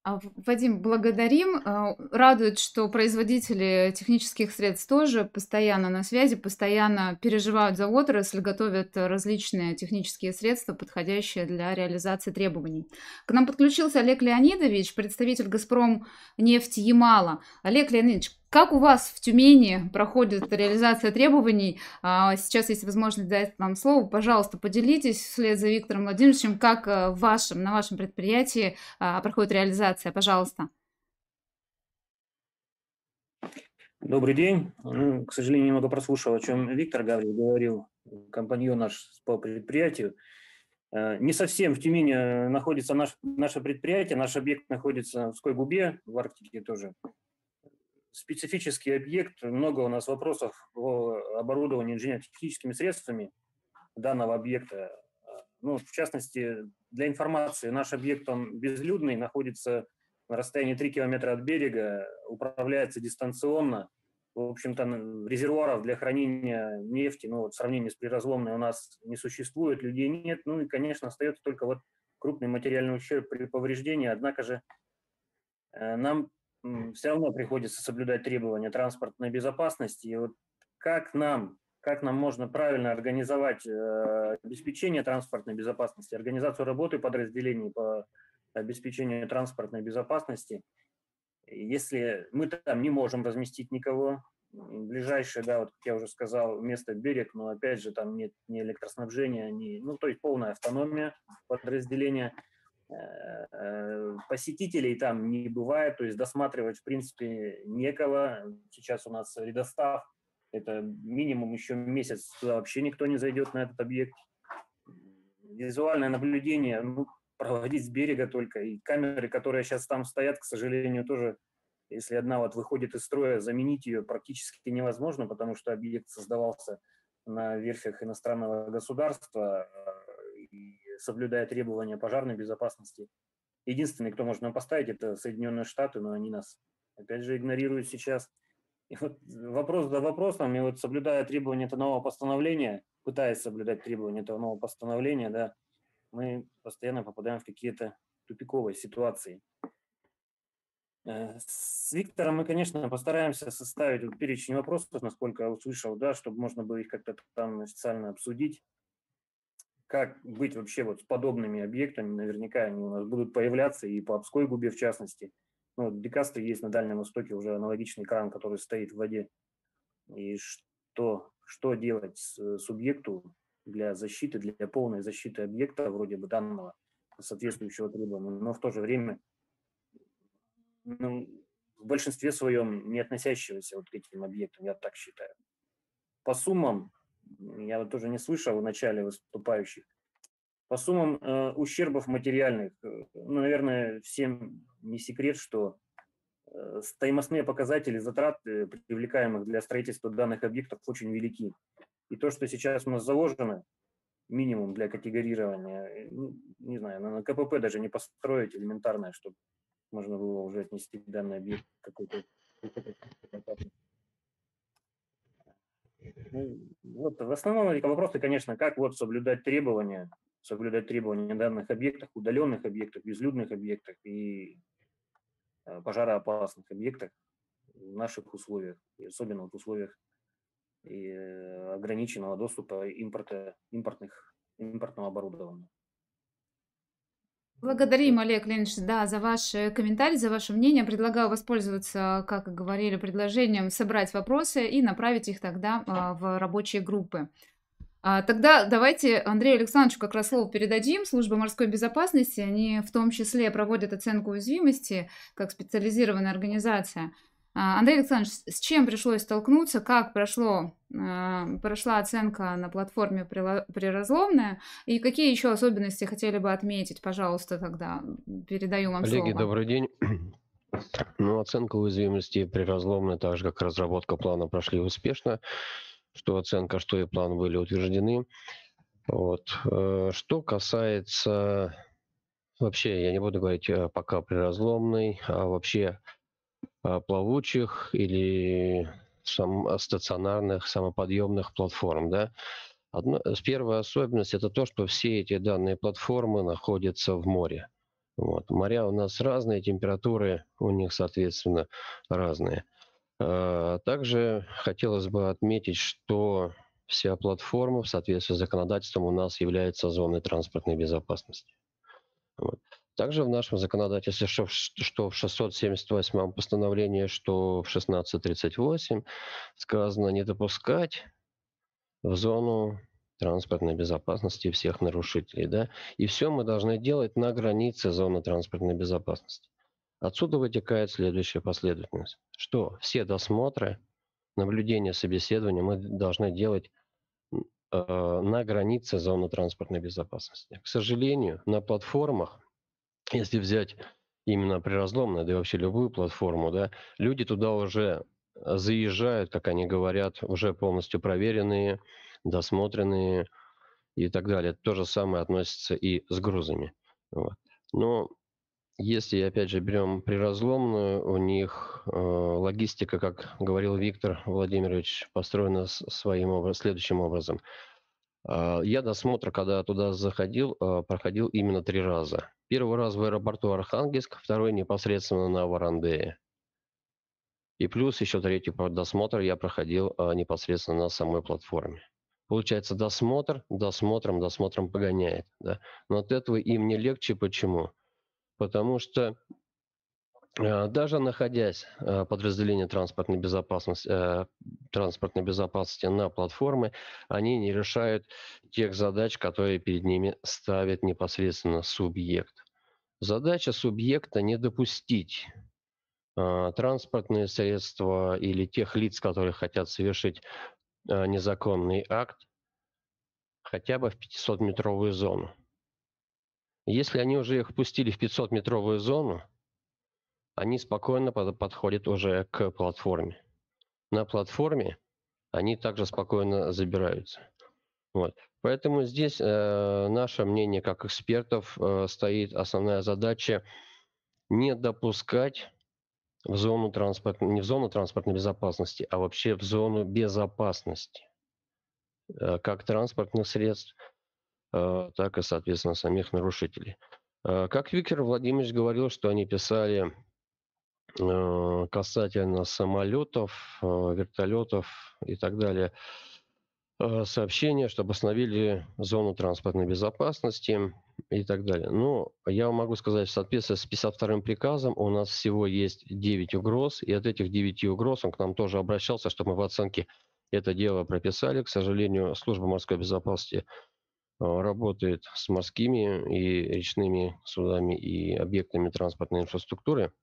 А, Вадим, благодарим. А, радует, что производители технических средств тоже постоянно на связи, постоянно переживают за отрасль, готовят различные технические средства, подходящие для реализации требований. К нам подключился Олег Леонидович, представитель «Газпром» нефть Ямала. Олег Леонидович, как у вас в Тюмени проходит реализация требований? А, сейчас есть возможность дать вам слово. Пожалуйста, поделитесь вслед за Виктором Владимировичем, как э, в вашем, на вашем предприятии а, проходит реализация. Пожалуйста. Добрый день. Ну, к сожалению, немного прослушал, о чем Виктор говорил, говорил компаньон наш по предприятию. Э, не совсем в Тюмени э, находится наш, наше предприятие, наш объект находится в Скойгубе, в Арктике тоже специфический объект, много у нас вопросов по оборудованию инженерно-техническими средствами данного объекта. Ну, в частности, для информации, наш объект, он безлюдный, находится на расстоянии 3 километра от берега, управляется дистанционно. В общем-то, резервуаров для хранения нефти, ну, вот в сравнении с приразломной у нас не существует, людей нет. Ну и, конечно, остается только вот крупный материальный ущерб при повреждении. Однако же э, нам все равно приходится соблюдать требования транспортной безопасности. И вот как нам, как нам можно правильно организовать э, обеспечение транспортной безопасности, организацию работы подразделений по обеспечению транспортной безопасности, если мы там не можем разместить никого, ближайшее, да, вот как я уже сказал, место берег, но опять же там нет ни электроснабжения, ни, ну то есть полная автономия подразделения – посетителей там не бывает, то есть досматривать в принципе некого. Сейчас у нас редостав, это минимум еще месяц, туда вообще никто не зайдет на этот объект. Визуальное наблюдение, ну, проводить с берега только. И камеры, которые сейчас там стоят, к сожалению, тоже, если одна вот выходит из строя, заменить ее практически невозможно, потому что объект создавался на верфях иностранного государства, и соблюдая требования пожарной безопасности. Единственный, кто может нам поставить, это Соединенные Штаты, но они нас, опять же, игнорируют сейчас. И вот вопрос за вопросом, и вот соблюдая требования этого нового постановления, пытаясь соблюдать требования этого нового постановления, да, мы постоянно попадаем в какие-то тупиковые ситуации. Э, с Виктором мы, конечно, постараемся составить перечень вопросов, насколько я услышал, да, чтобы можно было их как-то там официально обсудить как быть вообще вот с подобными объектами, наверняка они у нас будут появляться и по Обской губе в частности. Ну, вот Декасты есть на Дальнем Востоке уже аналогичный кран, который стоит в воде. И что, что делать с, субъекту для защиты, для полной защиты объекта, вроде бы данного соответствующего требования, но в то же время ну, в большинстве своем не относящегося вот к этим объектам, я так считаю. По суммам я вот тоже не слышал в начале выступающих. По суммам э, ущербов материальных, э, ну, наверное, всем не секрет, что э, стоимостные показатели затрат, э, привлекаемых для строительства данных объектов, очень велики. И то, что сейчас у нас заложено, минимум для категорирования, э, ну, не знаю, на КПП даже не построить элементарное, чтобы можно было уже отнести данный объект какой-то вот в основном вопросы, конечно, как вот соблюдать требования, соблюдать требования данных объектах, удаленных объектах, безлюдных объектах и э, пожароопасных объектах в наших условиях, и особенно в условиях и э, ограниченного доступа импорта, импортных, импортного оборудования. Благодарим, Олег Ленич, да, за ваш комментарий, за ваше мнение. Предлагаю воспользоваться, как и говорили, предложением собрать вопросы и направить их тогда а, в рабочие группы. А, тогда давайте Андрею Александровичу как раз слово передадим. Служба морской безопасности, они в том числе проводят оценку уязвимости как специализированная организация – Андрей Александрович, с чем пришлось столкнуться, как прошло, а, прошла оценка на платформе Приразломная, и какие еще особенности хотели бы отметить, пожалуйста, тогда передаю вам Коллеги, слово. добрый день. Ну, оценка уязвимости приразломная, так же как разработка плана, прошли успешно. Что оценка, что и план были утверждены. Вот. Э, что касается вообще, я не буду говорить э, пока приразломной, а вообще а, плавучих или сам, а, стационарных самоподъемных платформ. Да? Одно, э, первая особенность это то, что все эти данные платформы находятся в море. Вот. Моря у нас разные, температуры у них, соответственно, разные. А, также хотелось бы отметить, что вся платформа в соответствии с законодательством у нас является зоной транспортной безопасности. Также в нашем законодательстве, что в 678 постановлении, что в 1638 сказано не допускать в зону транспортной безопасности всех нарушителей. Да? И все мы должны делать на границе зоны транспортной безопасности. Отсюда вытекает следующая последовательность, что все досмотры, наблюдения, собеседования мы должны делать э, на границе зоны транспортной безопасности. К сожалению, на платформах если взять именно приразломное, да и вообще любую платформу, да, люди туда уже заезжают, как они говорят, уже полностью проверенные, досмотренные и так далее. То же самое относится и с грузами. Вот. Но если, опять же, берем приразломную, у них э, логистика, как говорил Виктор Владимирович, построена своим образом, следующим образом. Э, я досмотр, когда туда заходил, э, проходил именно три раза. Первый раз в аэропорту Архангельск, второй непосредственно на Варандее. И плюс еще третий досмотр я проходил а, непосредственно на самой платформе. Получается, досмотр, досмотром, досмотром погоняет. Да? Но от этого им не легче. Почему? Потому что а, даже находясь а, подразделение транспортной безопасности, а, транспортной безопасности на платформе, они не решают тех задач, которые перед ними ставит непосредственно субъект. Задача субъекта не допустить транспортные средства или тех лиц, которые хотят совершить незаконный акт, хотя бы в 500-метровую зону. Если они уже их пустили в 500-метровую зону, они спокойно подходят уже к платформе. На платформе они также спокойно забираются. Вот. Поэтому здесь э, наше мнение как экспертов э, стоит основная задача не допускать в зону транспорт, не в зону транспортной безопасности, а вообще в зону безопасности э, как транспортных средств, э, так и, соответственно, самих нарушителей. Э, как Виктор Владимирович говорил, что они писали касательно самолетов, э, вертолетов и так далее, э, сообщения, чтобы остановили зону транспортной безопасности и так далее. Но я могу сказать, в соответствии с 52-м приказом у нас всего есть 9 угроз, и от этих 9 угроз он к нам тоже обращался, чтобы мы в оценке это дело прописали. К сожалению, служба морской безопасности работает с морскими и речными судами и объектами транспортной инфраструктуры –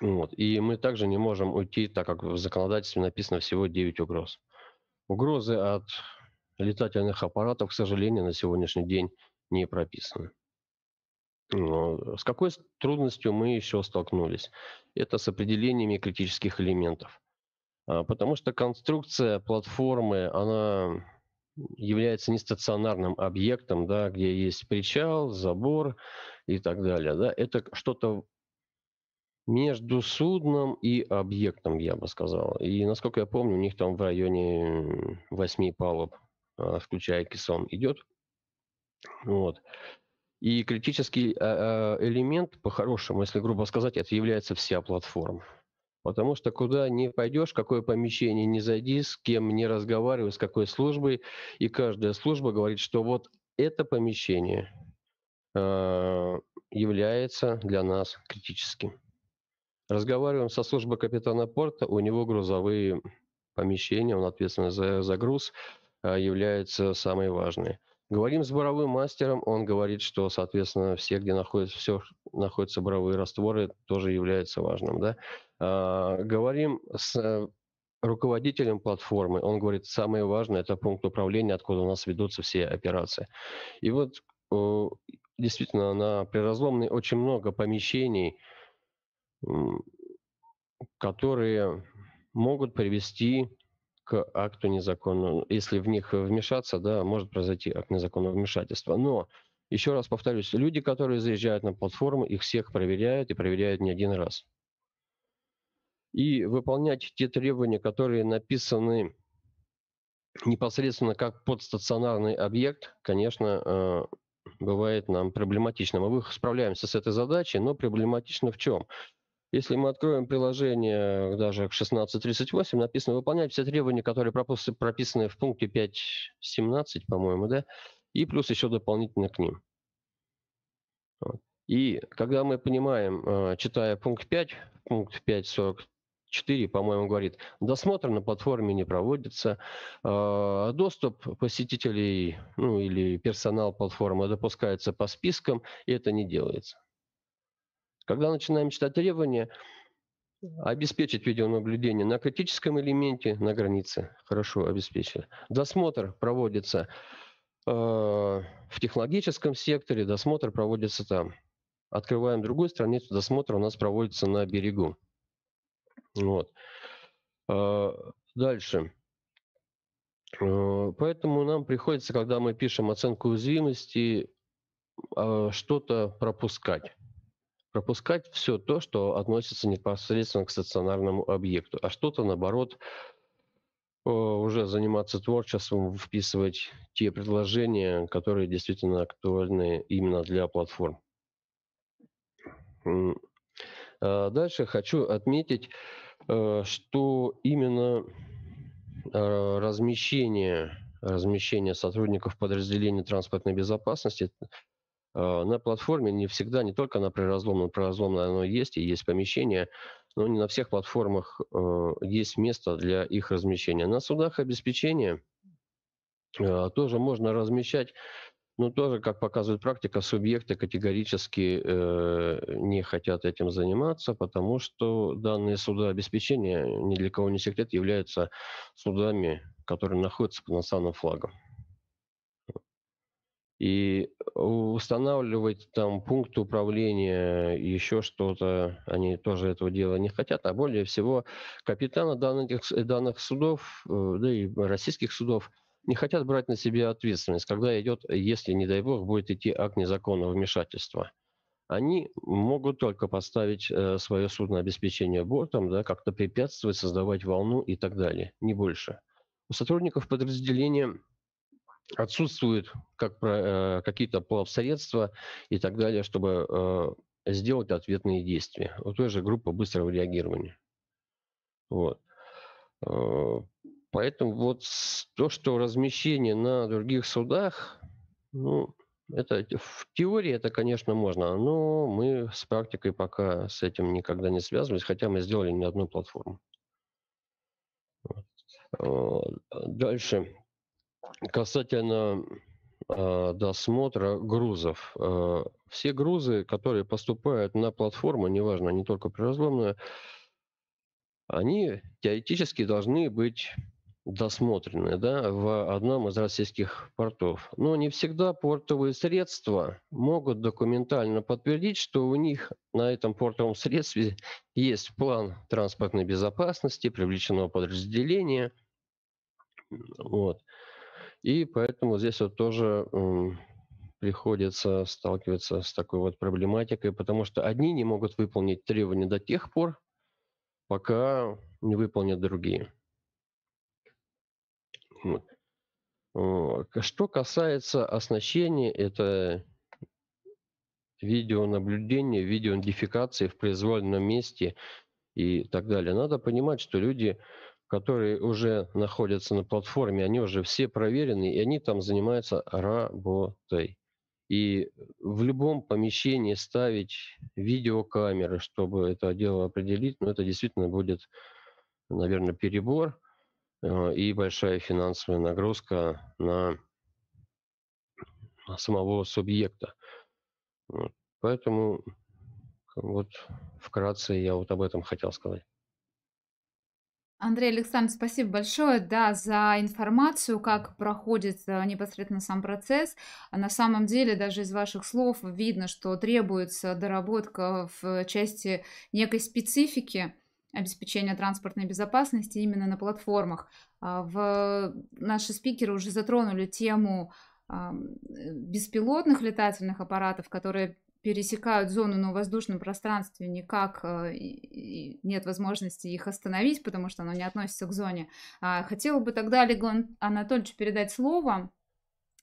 вот. И мы также не можем уйти, так как в законодательстве написано всего 9 угроз. Угрозы от летательных аппаратов, к сожалению, на сегодняшний день не прописаны. С какой трудностью мы еще столкнулись? Это с определениями критических элементов. А, потому что конструкция платформы, она является нестационарным объектом, да, где есть причал, забор и так далее. Да. Это что-то между судном и объектом, я бы сказал. И, насколько я помню, у них там в районе восьми палуб, а, включая кессон, идет. Вот. И критический а, а, элемент, по-хорошему, если грубо сказать, это является вся платформа. Потому что куда не пойдешь, какое помещение не зайди, с кем не разговаривай, с какой службой, и каждая служба говорит, что вот это помещение является для нас критическим. Разговариваем со службой капитана порта, у него грузовые помещения, он ответственный за, за груз, э, являются самые важные. Говорим с буровым мастером, он говорит, что, соответственно, все, где находятся, все, находятся буровые растворы, тоже является важным. Да? А, говорим с руководителем платформы, он говорит, самое важное – это пункт управления, откуда у нас ведутся все операции. И вот действительно на приразломной очень много помещений, которые могут привести к акту незаконного. Если в них вмешаться, да, может произойти акт незаконного вмешательства. Но, еще раз повторюсь, люди, которые заезжают на платформу, их всех проверяют и проверяют не один раз. И выполнять те требования, которые написаны непосредственно как подстационарный объект, конечно, э, бывает нам проблематично. Мы справляемся с этой задачей, но проблематично в чем? Если мы откроем приложение даже к 16.38, написано выполнять все требования, которые прописаны в пункте 5.17, по-моему, да, и плюс еще дополнительно к ним. И когда мы понимаем, э, читая пункт 5, пункт 5.44, по-моему, говорит, досмотр на платформе не проводится, э, доступ посетителей ну, или персонал платформы допускается по спискам, и это не делается. Когда начинаем читать требования, обеспечить видеонаблюдение на критическом элементе, на границе. Хорошо обеспечили. Досмотр проводится э, в технологическом секторе, досмотр проводится там. Открываем другую страницу, досмотр у нас проводится на берегу. Вот. Э, дальше. Э, поэтому нам приходится, когда мы пишем оценку уязвимости, э, что-то пропускать пропускать все то, что относится непосредственно к стационарному объекту, а что-то, наоборот, уже заниматься творчеством, вписывать те предложения, которые действительно актуальны именно для платформ. А дальше хочу отметить, э, что именно э, размещение, размещение сотрудников подразделений транспортной безопасности на платформе не всегда, не только на приразломном, приразломное оно есть, и есть помещение, но не на всех платформах э, есть место для их размещения. На судах обеспечения э, тоже можно размещать, но тоже, как показывает практика, субъекты категорически э, не хотят этим заниматься, потому что данные суда обеспечения, ни для кого не секрет, являются судами, которые находятся под национальным флагом. И устанавливать там пункт управления, еще что-то, они тоже этого дела не хотят. А более всего, капитаны данных, данных судов, э, да и российских судов, не хотят брать на себя ответственность, когда идет, если, не дай бог, будет идти акт незаконного вмешательства. Они могут только поставить э, свое судно обеспечение бортом, да, как-то препятствовать, создавать волну и так далее, не больше. У сотрудников подразделения отсутствуют как, э, какие-то плавсредства и так далее, чтобы э, сделать ответные действия. У той же группы быстрого реагирования. Вот. Э, поэтому вот то, что размещение на других судах, ну, это в теории это, конечно, можно, но мы с практикой пока с этим никогда не связывались, хотя мы сделали не одну платформу. Дальше. Касательно э, досмотра грузов. Э, все грузы, которые поступают на платформу, неважно, не только приразломные, они теоретически должны быть досмотрены да, в одном из российских портов. Но не всегда портовые средства могут документально подтвердить, что у них на этом портовом средстве есть план транспортной безопасности, привлеченного подразделения. Вот. И поэтому здесь вот тоже приходится сталкиваться с такой вот проблематикой, потому что одни не могут выполнить требования до тех пор, пока не выполнят другие. Что касается оснащения, это видеонаблюдение, видеоидентификации в произвольном месте и так далее. Надо понимать, что люди, которые уже находятся на платформе, они уже все проверены, и они там занимаются работой. И в любом помещении ставить видеокамеры, чтобы это дело определить, ну, это действительно будет, наверное, перебор э, и большая финансовая нагрузка на, самого субъекта. Поэтому вот вкратце я вот об этом хотел сказать. Андрей Александрович, спасибо большое, да, за информацию, как проходит э, непосредственно сам процесс. На самом деле, даже из ваших слов видно, что требуется доработка в части некой специфики обеспечения транспортной безопасности именно на платформах. А, в... Наши спикеры уже затронули тему беспилотных летательных аппаратов, которые пересекают зону на воздушном пространстве, никак э, нет возможности их остановить, потому что оно не относится к зоне. А, хотела бы тогда Олегу Анатольевичу передать слово.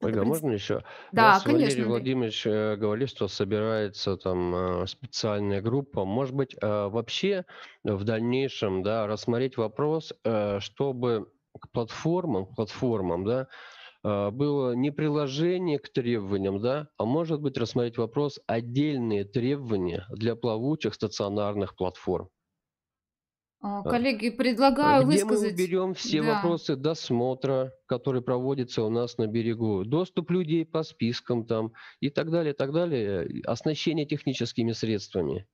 Ольга, Это, можно еще? Да, Нас конечно. Валерий Владимирович э, говорил, что собирается там э, специальная группа. Может быть, вообще в дальнейшем да, рассмотреть вопрос, чтобы к платформам, платформам, да, а, было не приложение к требованиям, да, а может быть рассмотреть вопрос отдельные требования для плавучих стационарных платформ. А, коллеги, предлагаю Где высказать... мы уберем все да. вопросы досмотра, который проводится у нас на берегу, доступ людей по спискам там и так далее, и так далее, оснащение техническими средствами.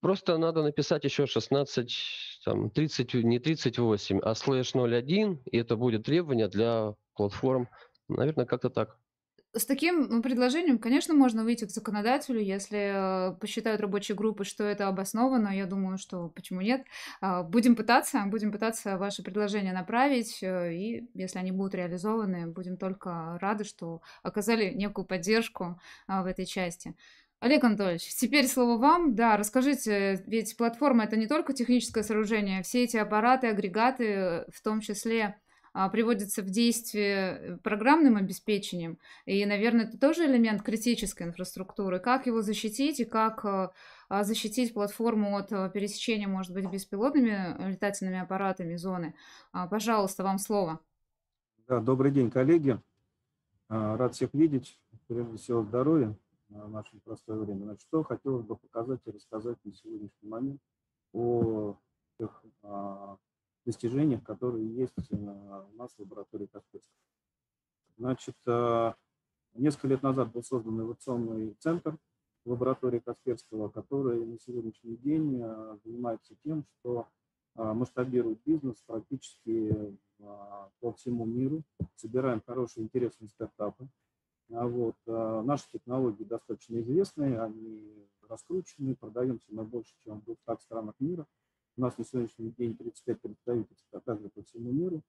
Просто надо написать еще 16, там, 30, не 38, а слэш 01, и это будет требование для платформ. Наверное, как-то так. С таким предложением, конечно, можно выйти к законодателю, если э, посчитают рабочие группы, что это обосновано. Я думаю, что почему нет. А, будем пытаться, будем пытаться ваши предложения направить, э, и если они будут реализованы, будем только рады, что оказали некую поддержку а, в этой части. Олег Анатольевич, теперь слово вам. Да, расскажите, ведь платформа это не только техническое сооружение, все эти аппараты, агрегаты, в том числе а, приводятся в действие программным обеспечением. И, наверное, это тоже элемент критической инфраструктуры. Как его защитить и как а, а, защитить платформу от пересечения, может быть, беспилотными летательными аппаратами зоны. Пожалуйста, вам слово. Да, добрый день, коллеги. Рад всех видеть. Прежде всего, здоровья в наше непростое время. Значит, что хотелось бы показать и рассказать на сегодняшний момент о тех а, достижениях, которые есть а, у нас в лаборатории Касперского. Значит, а, несколько лет назад был создан инновационный центр в лаборатории Касперского, который на сегодняшний день а, занимается тем, что масштабирует бизнес практически по всему миру, собираем хорошие интересные стартапы, вот. А наши технологии достаточно известные, они раскручены, продаемся на больше, чем в 200 странах мира. У нас на сегодняшний день 35 представительств, а также по всему миру.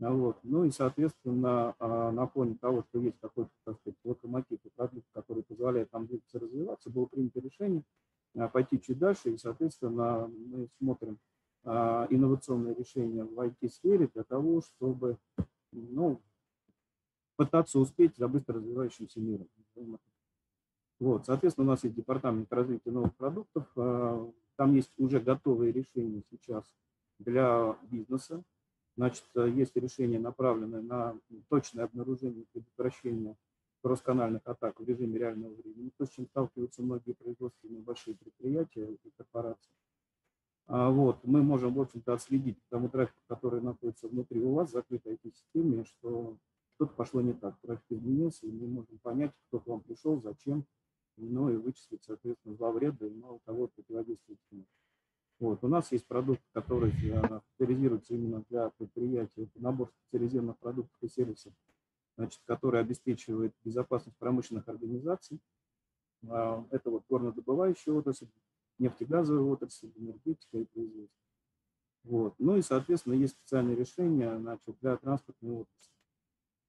А вот. Ну и, соответственно, на фоне того, что есть какой-то, так сказать, локомотив продукт, который позволяет нам двигаться, развиваться, было принято решение пойти чуть дальше, и, соответственно, мы смотрим инновационные решения в IT-сфере для того, чтобы ну, пытаться успеть за быстро развивающимся миром. Вот, соответственно, у нас есть департамент развития новых продуктов. А, там есть уже готовые решения сейчас для бизнеса. Значит, есть решения, направленные на точное обнаружение и предотвращение кроссканальных атак в режиме реального времени, то, с чем сталкиваются многие производственные большие предприятия и корпорации. А вот, мы можем, в общем-то, отследить тому трафику, который находится внутри у вас, закрытой IT-системе, что что-то пошло не так, трафик изменился, и мы можем понять, кто к вам пришел, зачем, ну и вычислить, соответственно, зловреда и мало того, противодействовать ему. Вот. У нас есть продукт, который э, специализируется именно для предприятий. Это набор специализированных продуктов и сервисов, значит, который обеспечивает безопасность промышленных организаций. А, это вот горнодобывающая отрасль, нефтегазовая отрасль, энергетика и производство. Вот. Ну и, соответственно, есть специальные решения значит, для транспортной отрасли,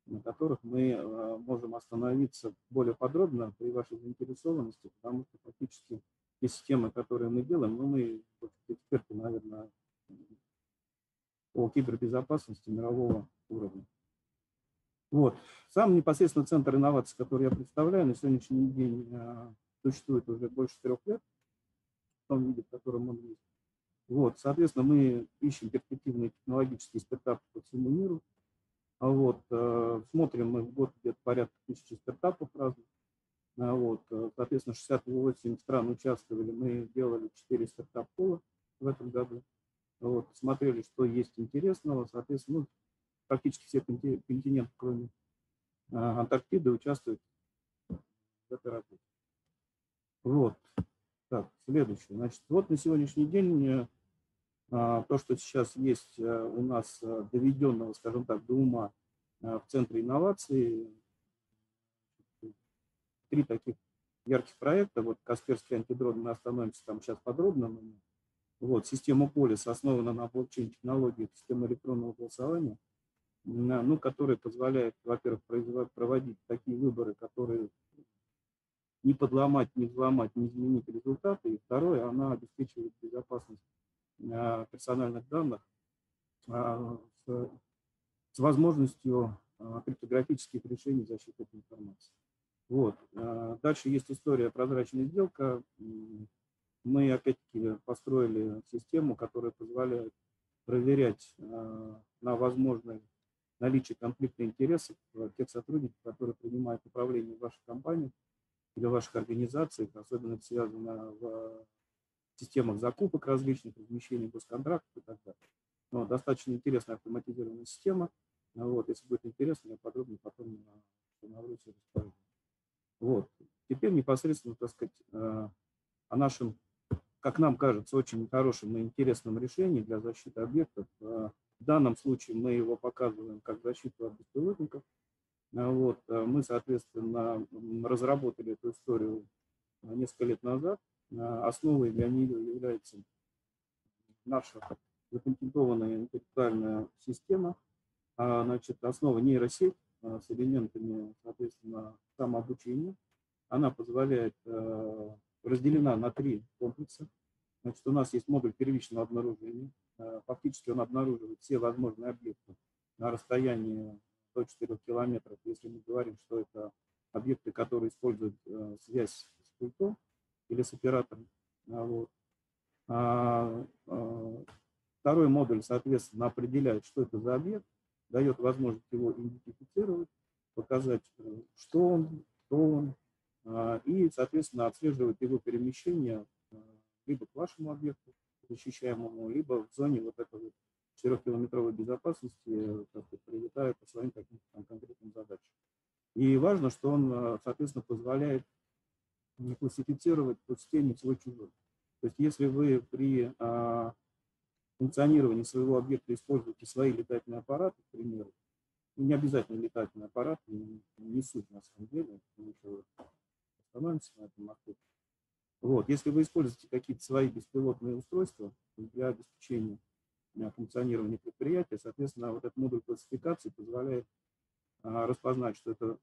на которых мы э, можем остановиться более подробно при вашей заинтересованности, потому что практически те системы, которые мы делаем, ну, мы эксперты, наверное, по кибербезопасности мирового уровня. Вот. Сам непосредственно центр инноваций, который я представляю, на сегодняшний день э, существует уже больше трех лет, в том виде, в котором он есть. Вот, соответственно, мы ищем перспективные технологические стартапы по всему миру. А вот, э, смотрим мы в год где-то порядка тысячи стартапов разных. А вот, э, соответственно, 68 стран участвовали, мы делали 4 стартап-пола в этом году. Вот, смотрели, что есть интересного, соответственно, ну, практически все континенты, кроме а, Антарктиды, участвуют в этой работе. Вот. Так, следующее. Значит, вот на сегодняшний день а, то, что сейчас есть э, у нас э, доведенного, скажем так, до ума в Центре инноваций, три таких ярких проекта. Вот Касперский антидрон, мы остановимся там сейчас подробно. Но, вот, система Полис основана на блокчейн-технологии, система электронного голосования, ну, которая позволяет, во-первых, проводить такие выборы, которые не подломать, не взломать, не изменить результаты. И второе, она обеспечивает безопасность а, персональных данных а, с, возможностью а, криптографических решений защиты этой информации. Вот. А, дальше есть история прозрачная сделка. Мы опять-таки построили систему, которая позволяет проверять а, на возможное наличие конфликта интересов тех сотрудников, которые принимают управление вашей компании или ваших организациях, особенно это связано в системах закупок различных, размещения госконтрактов и так далее. Но достаточно интересная автоматизированная система. Вот, если будет интересно, я подробнее потом установлю все расскажу. Вот. Теперь непосредственно, так сказать, э, о нашем, как нам кажется, очень хорошем и интересном решении для защиты объектов. Э, в данном случае мы его показываем как защиту от беспилотников. Э, вот. Мы, соответственно, разработали эту историю несколько лет назад. Основой для нее является наша запатентованная интеллектуальная система, значит, основа нейросеть, Э, с элементами, соответственно, самообучения. Она позволяет, э, разделена на три комплекса. Значит, у нас есть модуль первичного обнаружения. Э, фактически он обнаруживает все возможные объекты на расстоянии до 4 километров, если мы говорим, что это объекты, которые используют связь с пультом или с оператором. Вот. А, второй модуль, соответственно, определяет, что это за объект, дает возможность его идентифицировать, показать, э, что он, кто он, а, и, соответственно, отслеживать его перемещение а, либо к вашему объекту защищаемому, либо в зоне вот этой вот 4-километровой безопасности, э, как прилетая по своим каким-то конкретным задачам. И важно, что он, э, соответственно, позволяет классифицировать по системе свой-чужой. То есть если вы при а, функционировании своего объекта используете свои летательные аппараты, к примеру, ну, не обязательно летательный аппарат, не, не суть на самом деле, мы еще остановимся на этом аспекте. Вот. Если вы используете какие-то свои беспилотные устройства для обеспечения функционирования предприятия, соответственно, вот этот модуль классификации позволяет а, распознать, что это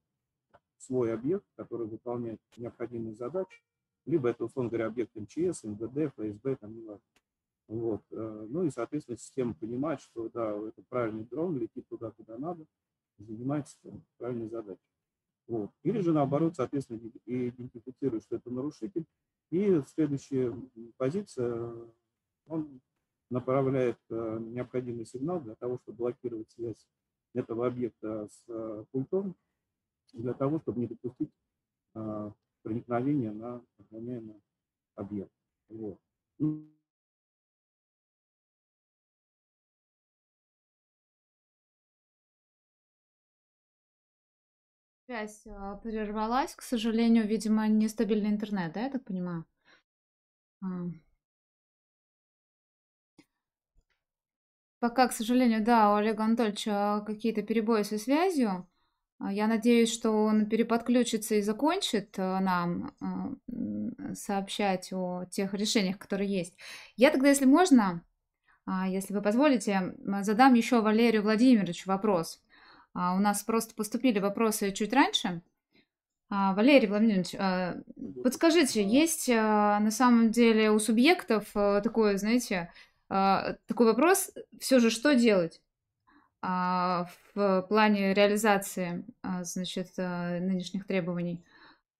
свой объект, который выполняет необходимые задачи, либо это, условно говоря, объект МЧС, МВД, ФСБ, там не важно. Вот. Э, ну и, соответственно, система понимает, что да, это правильный дрон, летит туда, куда надо, занимается там, правильной задачей. Вот. Или же наоборот, соответственно, идентифицирует, что это нарушитель. И следующая позиция, он направляет э, необходимый сигнал для того, чтобы блокировать связь этого объекта с э, пультом, для того, чтобы не допустить проникновения на охраняемый объект. Вот. Связь а, прервалась, к сожалению, видимо, нестабильный интернет, да, я так понимаю? А. Пока, к сожалению, да, у Олега Анатольевича какие-то перебои со связью. А, Я надеюсь, что он переподключится и закончит э, нам э, сообщать о тех решениях, которые есть. Я тогда, если можно, а, если вы позволите, задам еще Валерию Владимировичу вопрос. А, У нас просто поступили вопросы чуть раньше. Валерий Владимирович, подскажите, есть на самом деле у субъектов а, такое, знаете, такой вопрос, все же что делать? А, в плане реализации, а, значит, а, нынешних требований.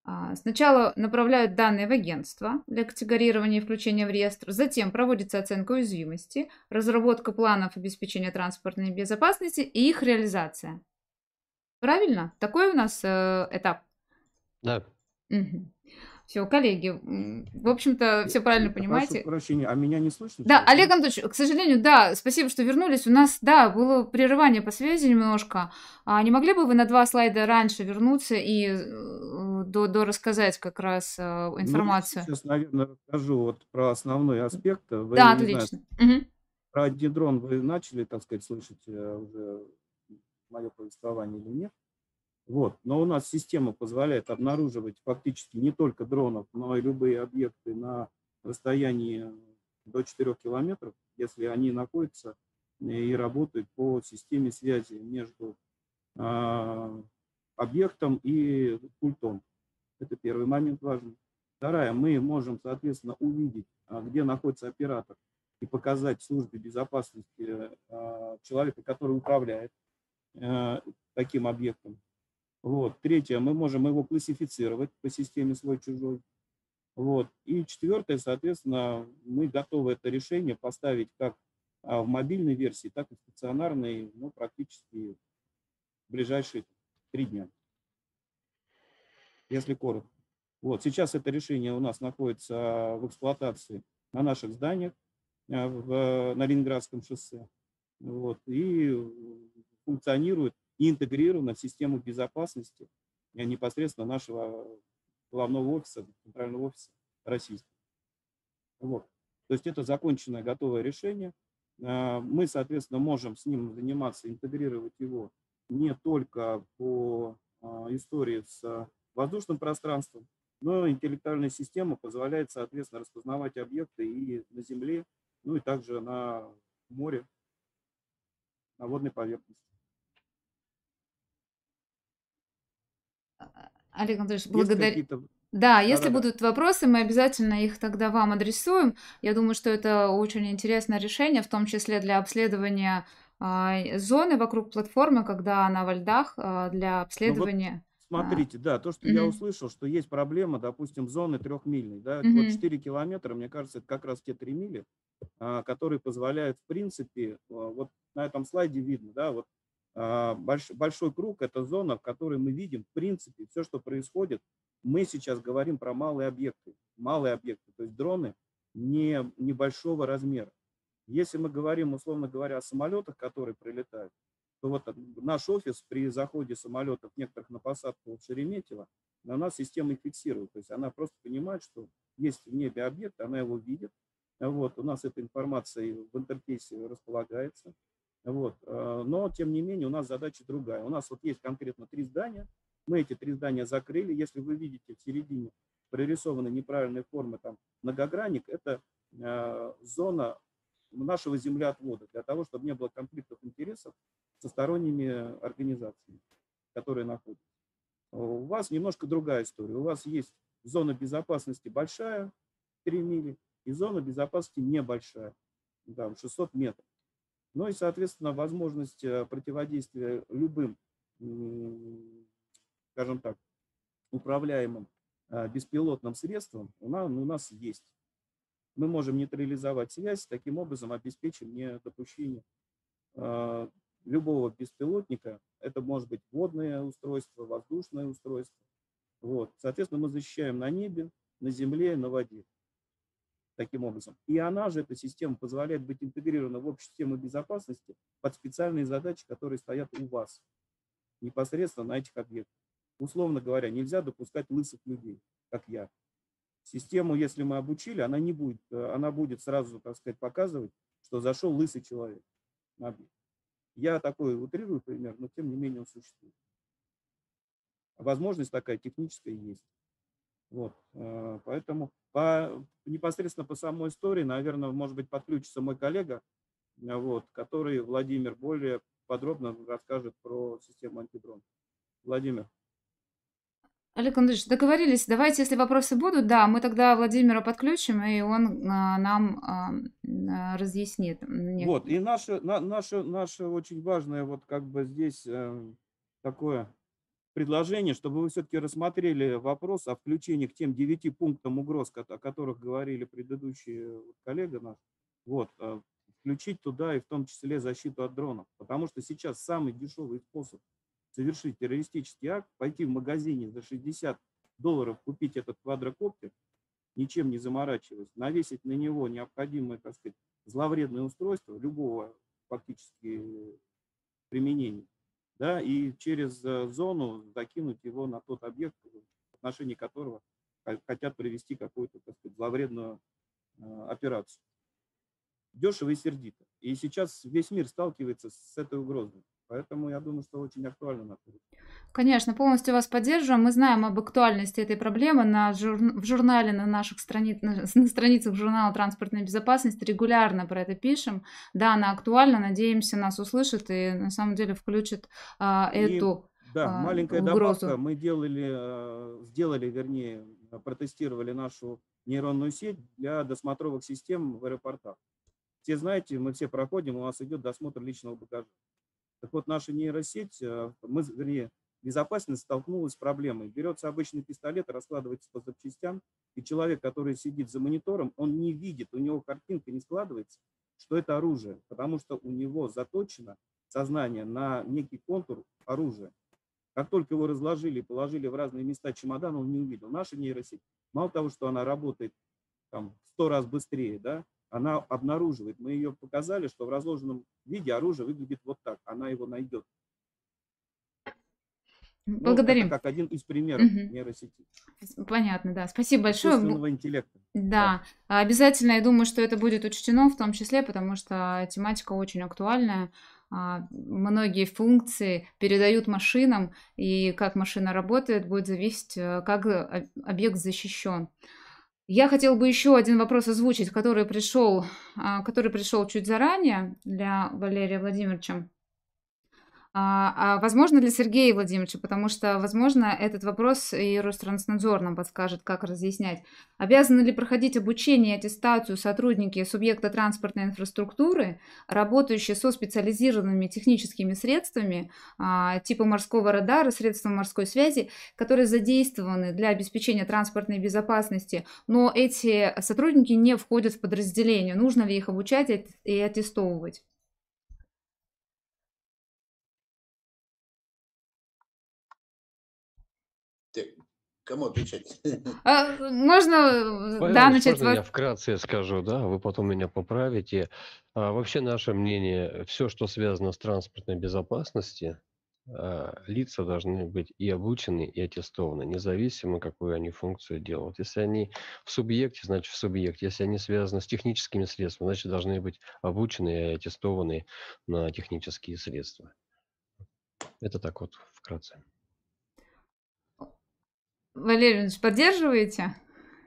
А, Сначала направляют данные в агентство для категорирования и включения в реестр, затем проводится оценка уязвимости, разработка планов обеспечения транспортной безопасности и их реализация. Правильно? Такой у нас э, этап. Да. Все, коллеги, в общем-то, все правильно Прошу понимаете. прощения, а меня не слышно? Да, Олег Анатольевич, к сожалению, да, спасибо, что вернулись. У нас, да, было прерывание по связи немножко. А не могли бы вы на два слайда раньше вернуться и э, до, до рассказать как раз э, Ну, информацию? сейчас, наверное, расскажу вот про основной аспект. Вы, Да, не знаю, отлично. Мгм. про Дидрон вы начали, так сказать, слышать э, уже мое повествование или нет. Вот. Но у нас система позволяет обнаруживать фактически не только дронов, но и любые объекты на расстоянии до 4 километров, если они находятся и работают по системе связи между а, объектом и пультом. Это первый момент важный. Вторая, мы можем, соответственно, увидеть, а, где находится оператор и показать службе безопасности а, человека, который управляет э, таким объектом. Вот. Третье, мы можем его классифицировать по системе свой-чужой. Вот. И четвертое, соответственно, мы готовы это решение поставить как а, в мобильной версии, так и в стационарной, ну, практически в ближайшие три дня, если коротко. Вот. Сейчас это решение у нас находится в эксплуатации на наших зданиях а, в, на Ленинградском шоссе. Вот. И функционирует и интегрировано в систему безопасности э, непосредственно нашего главного офиса, центрального офиса российского. Вот. То есть это законченное, готовое решение. А, Мы, соответственно, можем с ним заниматься, интегрировать его не только по а, истории с воздушным пространством, но интеллектуальная система позволяет, соответственно, распознавать объекты и на земле, ну и также на море, на водной поверхности. Олег Анатольевич, благодарю. Да, если Да-да-да. будут вопросы, мы обязательно их тогда вам адресуем. Я думаю, что это очень интересное решение, в том числе для обследования а, зоны вокруг платформы, когда она во льдах, а, для обследования. Смотрите, да, то, что я мгм. услышал, что есть проблема, допустим, зоны трехмильной, да, Мгм. вот 4 километра, мне кажется, это как раз те 3 мили, а, которые позволяют, в принципе, а, вот на этом слайде видно, да, вот а, больш- большой круг – это зона, в которой мы видим, в принципе, все, что происходит. Мы сейчас говорим про малые объекты, малые объекты, то есть дроны не, небольшого размера. Если мы говорим, условно говоря, о самолетах, которые прилетают, то вот наш офис при заходе самолетов некоторых на посадку в Шереметьево, на нас система их фиксирует. То есть она просто понимает, что есть в небе объект, она его видит. Вот, у нас эта информация в интерфейсе располагается. Вот. э, Но, тем не менее, у нас задача другая. У нас вот есть конкретно три здания. Мы эти три здания закрыли. Если вы видите в середине прорисованы неправильные формы, там многогранник, это э, зона нашего землеотвода для того, чтобы не было конфликтов интересов со сторонними организациями, которые находятся. У вас немножко другая история. У вас есть зона безопасности большая, 3 мили, и зона безопасности небольшая, там 600 метров. Ну и, соответственно, возможность э, противодействия любым, скажем так, управляемым э, беспилотным средством у нас, у нас есть. Мы можем нейтрализовать связь, таким образом обеспечим недопущение э, любого беспилотника. Это может быть водное устройство, воздушное устройство. Вот. Соответственно, мы защищаем на небе, на земле, на воде. Таким образом. И она же, эта система, позволяет быть интегрирована в общую систему безопасности под специальные задачи, которые стоят у вас непосредственно на этих объектах. Условно говоря, нельзя допускать лысых людей, как я. Систему, если мы обучили, она не будет, э, она будет сразу, так сказать, показывать, что зашел лысый человек. объект. Я такой утрирую пример, но тем не менее он существует. Возможность такая техническая есть. Вот, э, поэтому по, непосредственно по самой истории, наверное, может быть, подключится мой коллега, э, вот, который, Владимир, более подробно расскажет про систему антидрон. Владимир. Олег Андреевич, договорились. Давайте, если вопросы будут, да, мы тогда Владимира подключим, и он а, нам а, разъяснит. Вот, и наше, на, наше, наше очень важное вот как бы здесь э, такое предложение, чтобы вы все-таки рассмотрели вопрос о включении к тем девяти пунктам угроз, о которых говорили предыдущие коллега наш, вот, э, включить туда и в том числе защиту от дронов. Потому что сейчас самый дешевый способ совершить террористический акт, пойти в магазине за 60 долларов купить этот квадрокоптер, ничем не заморачиваясь, навесить на него необходимое, так сказать, зловредное устройство любого фактически применения, да, и через э, зону закинуть его на тот объект, в отношении которого хотят провести какую-то, так сказать, зловредную э, операцию. Дешево и сердито. И сейчас весь мир сталкивается с этой угрозой. Поэтому я думаю, что очень актуально на Конечно, полностью вас поддерживаем. Мы знаем об актуальности этой проблемы. На жур... В журнале, на наших страни... на страницах журнала «Транспортная безопасность» регулярно про это пишем. Да, она актуальна. Надеемся, нас услышат и на самом деле включат а, эту и, Да, а, маленькая угрозу. добавка. Мы делали, а, сделали, вернее, протестировали нашу нейронную сеть для досмотровых систем в аэропортах. Все знаете, мы все проходим, у нас идет досмотр личного багажа. Так вот, наша нейросеть, э, мы, вернее, безопасность столкнулась с проблемой. Берется обычный пистолет, раскладывается по запчастям, и человек, который сидит за монитором, он не видит, у него картинка не складывается, что это оружие, потому что у него заточено сознание на некий контур оружия. Как только его разложили, положили в разные места чемодана, он не увидел. Наша нейросеть, мало того, что она работает там, в сто раз быстрее, да, она обнаруживает. Мы ее показали, что в разложенном виде оружие выглядит вот так. Она его найдет. Благодарим. Ну, как один из примеров угу. нейросети. Понятно, да. Спасибо большое. Интеллекта. Да. да, обязательно, я думаю, что это будет учтено в том числе, потому что тематика очень актуальная. А, многие функции передают машинам, и как машина работает, будет зависеть, э, как э, объект защищен. Я хотела бы еще один вопрос озвучить, который пришел, а, который пришел чуть заранее для Валерия Владимировича. А, а возможно ли Сергея Владимировича, потому что, возможно, этот вопрос и Ространснадзор нам подскажет, как разъяснять. Обязаны ли проходить обучение и аттестацию сотрудники субъекта транспортной инфраструктуры, работающие со специализированными техническими средствами а, типа морского радара, средства морской связи, которые задействованы для обеспечения транспортной безопасности, но эти сотрудники не входят в подразделение. Нужно ли их обучать и аттестовывать? Кому отвечать? А, можно, Павел да, начать. Можно я вкратце скажу, да, вы потом меня поправите. А, вообще наше мнение, все, что связано с транспортной безопасностью, а, лица должны быть и обучены, и аттестованы, независимо, какую они функцию делают. Если они в субъекте, значит в субъекте. Если они связаны с техническими средствами, значит должны быть обучены и аттестованы на технические средства. Это так вот вкратце. Валерий Ильич, поддерживаете?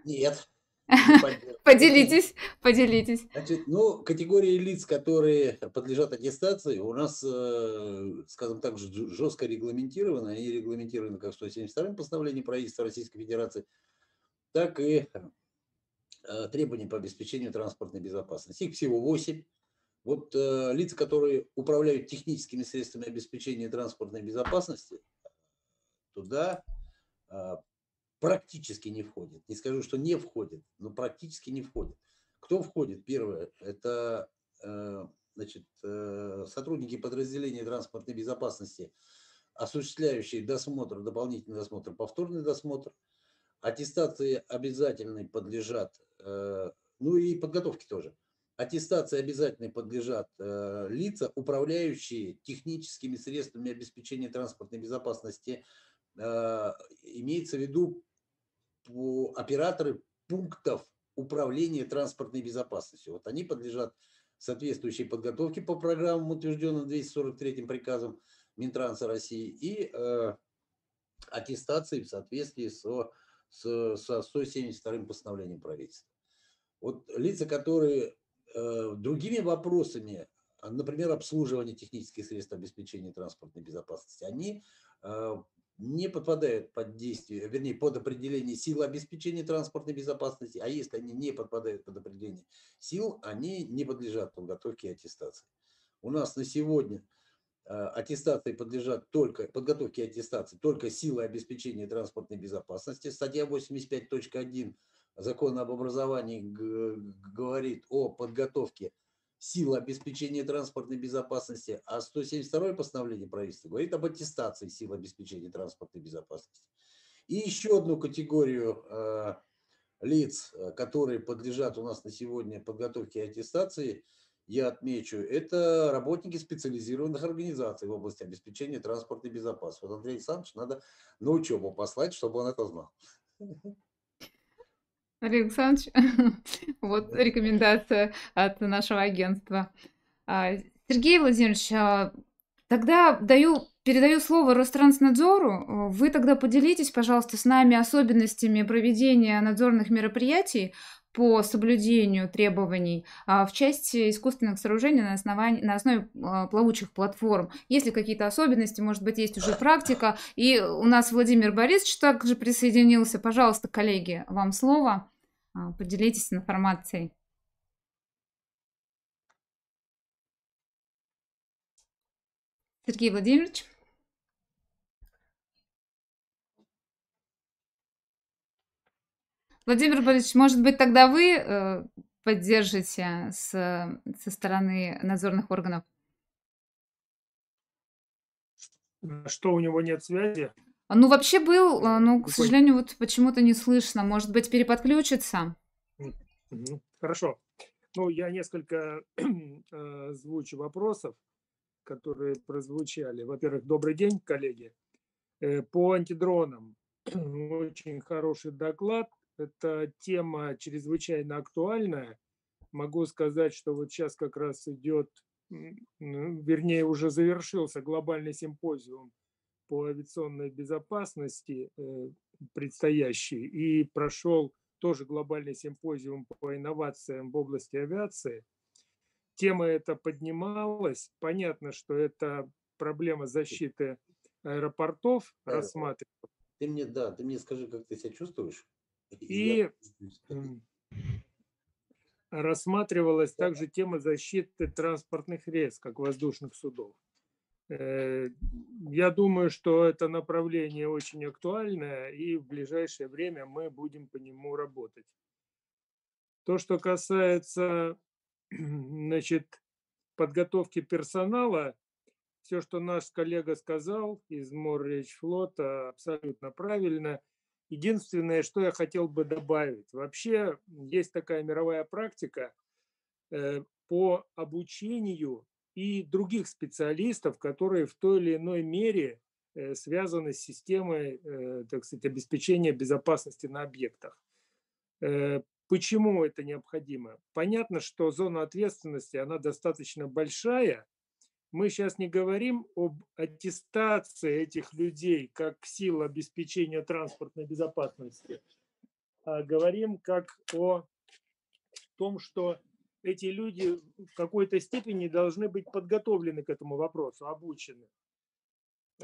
Нет. Поделитесь, поделитесь. Значит, ну, категории лиц, которые подлежат аттестации, у нас, э, скажем так, жестко регламентированы. Они регламентированы как в 172-м постановлении правительства Российской Федерации, так и э, требования по обеспечению транспортной безопасности. Их всего 8. Вот э, лица, которые управляют техническими средствами обеспечения транспортной безопасности, туда практически не входит. Не скажу, что не входит, но практически не входит. Кто входит? Первое, это э, значит, э, сотрудники подразделения транспортной безопасности, осуществляющие досмотр, дополнительный досмотр, повторный досмотр. Аттестации обязательной подлежат, э, ну и подготовки тоже. Аттестации обязательно подлежат лица, управляющие техническими средствами обеспечения транспортной безопасности имеется в виду операторы пунктов управления транспортной безопасностью. Вот они подлежат соответствующей подготовки по программам, утвержденным 243 приказом Минтранса России, и э, аттестации в соответствии со, со, со 172 постановлением правительства. Вот лица, которые э, другими вопросами, например, обслуживание технических средств обеспечения транспортной безопасности, они э, не подпадают под действие, вернее, под определение сил обеспечения транспортной безопасности, а если они не подпадают под определение сил, они не подлежат подготовке и аттестации. У нас на сегодня э, аттестации подлежат только, подготовке аттестации только силы обеспечения транспортной безопасности. Статья 85.1 Закона об образовании говорит о подготовке сил обеспечения транспортной безопасности, а 172 постановление правительства говорит об аттестации сил обеспечения транспортной безопасности. И еще одну категорию э, лиц, э, которые подлежат у нас на сегодня подготовке и аттестации, я отмечу, это работники специализированных организаций в области обеспечения транспортной безопасности. Вот Андрей Александрович надо на учебу послать, чтобы он это знал. Андрей Александрович, вот рекомендация от нашего агентства. А, Сергей Владимирович, а, тогда даю, передаю слово Ространснадзору. Вы тогда поделитесь, пожалуйста, с нами особенностями проведения надзорных мероприятий по соблюдению требований а, в части искусственных сооружений на, основании, на основе плавучих платформ. Есть ли какие-то особенности, может быть, есть уже практика. И у нас Владимир Борисович также присоединился. Пожалуйста, коллеги, вам слово. А, поделитесь информацией. Сергей Владимирович. Владимир Борисович, может быть, тогда вы э, поддержите с, со стороны надзорных органов? Что у него нет связи? Ну, вообще был, э, но, к сожалению, вот почему-то не слышно. Может быть, переподключится? Хорошо. Ну, я несколько э, звучу вопросов, которые прозвучали. Во-первых, добрый день, коллеги. По антидронам очень хороший доклад эта тема чрезвычайно актуальная. Могу сказать, что вот сейчас как раз идет, вернее, уже завершился глобальный симпозиум по авиационной безопасности э, предстоящий и прошел тоже глобальный симпозиум по инновациям в области авиации. Тема эта поднималась. Понятно, что это проблема защиты аэропортов рассматривалась. Ты мне, да, ты мне скажи, как ты себя чувствуешь? И рассматривалась также тема защиты транспортных рейс, как воздушных судов. Э, я думаю, что это направление очень актуальное, и в ближайшее время мы будем по нему работать. То, что касается значит, подготовки персонала, все, что наш коллега сказал из Морречфлота, абсолютно правильно – Единственное, что я хотел бы добавить. Вообще есть такая мировая практика э, по обучению и других специалистов, которые в той или иной мере э, связаны с системой, э, так сказать, обеспечения безопасности на объектах. Почему это необходимо? Понятно, что зона ответственности, она достаточно большая, мы сейчас не говорим об аттестации этих людей как сил обеспечения транспортной безопасности, а говорим как о том, что эти люди в какой-то степени должны быть подготовлены к этому вопросу, обучены.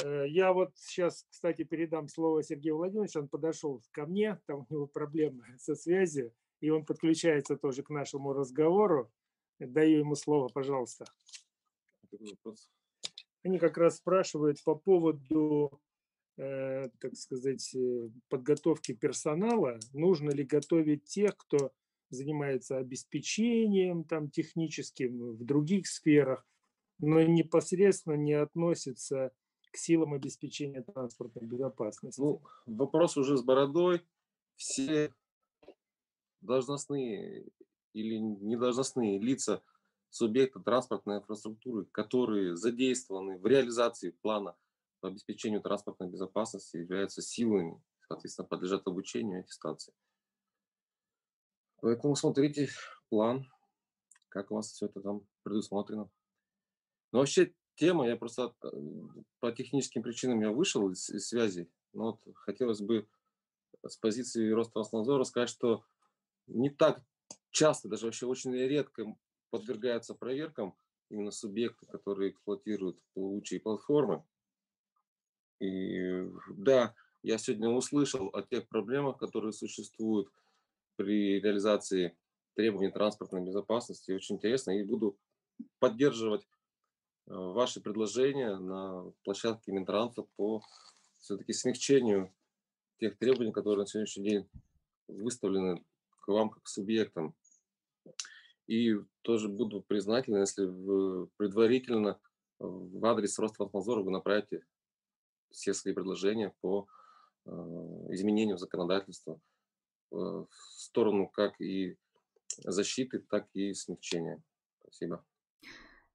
Э, я вот сейчас, кстати, передам слово Сергею Владимировичу. Он подошел ко мне, там у него проблемы со связью, и он подключается тоже к нашему разговору. Даю ему слово, пожалуйста. Они как раз спрашивают по поводу, э, так сказать, э, подготовки персонала. Нужно ли готовить тех, кто занимается обеспечением там, техническим в других сферах, но непосредственно не относится к силам обеспечения транспортной безопасности? Ну, вопрос уже с бородой. Все должностные или недолжностные лица субъекта транспортной инфраструктуры, которые задействованы в реализации плана по обеспечению транспортной безопасности, являются силами, соответственно, подлежат обучению и аттестации. Поэтому смотрите план, как у вас все это там предусмотрено. Но вообще тема, я просто э, по техническим причинам я вышел из, из связи, но вот хотелось бы с позиции Ространснадзора сказать, что не так часто, даже вообще очень редко подвергаются проверкам именно субъекты, которые эксплуатируют плавучие платформы. И да, я сегодня услышал о тех проблемах, которые существуют при реализации требований транспортной безопасности. Очень интересно, и буду поддерживать э, ваши предложения на площадке Минтранса по все-таки смягчению тех требований, которые на сегодняшний день выставлены к вам как субъектам. И тоже буду признателен, если вы предварительно в адрес Ространснадзора вы направите все свои предложения по э, изменению законодательства в сторону как и защиты, так и смягчения. Спасибо.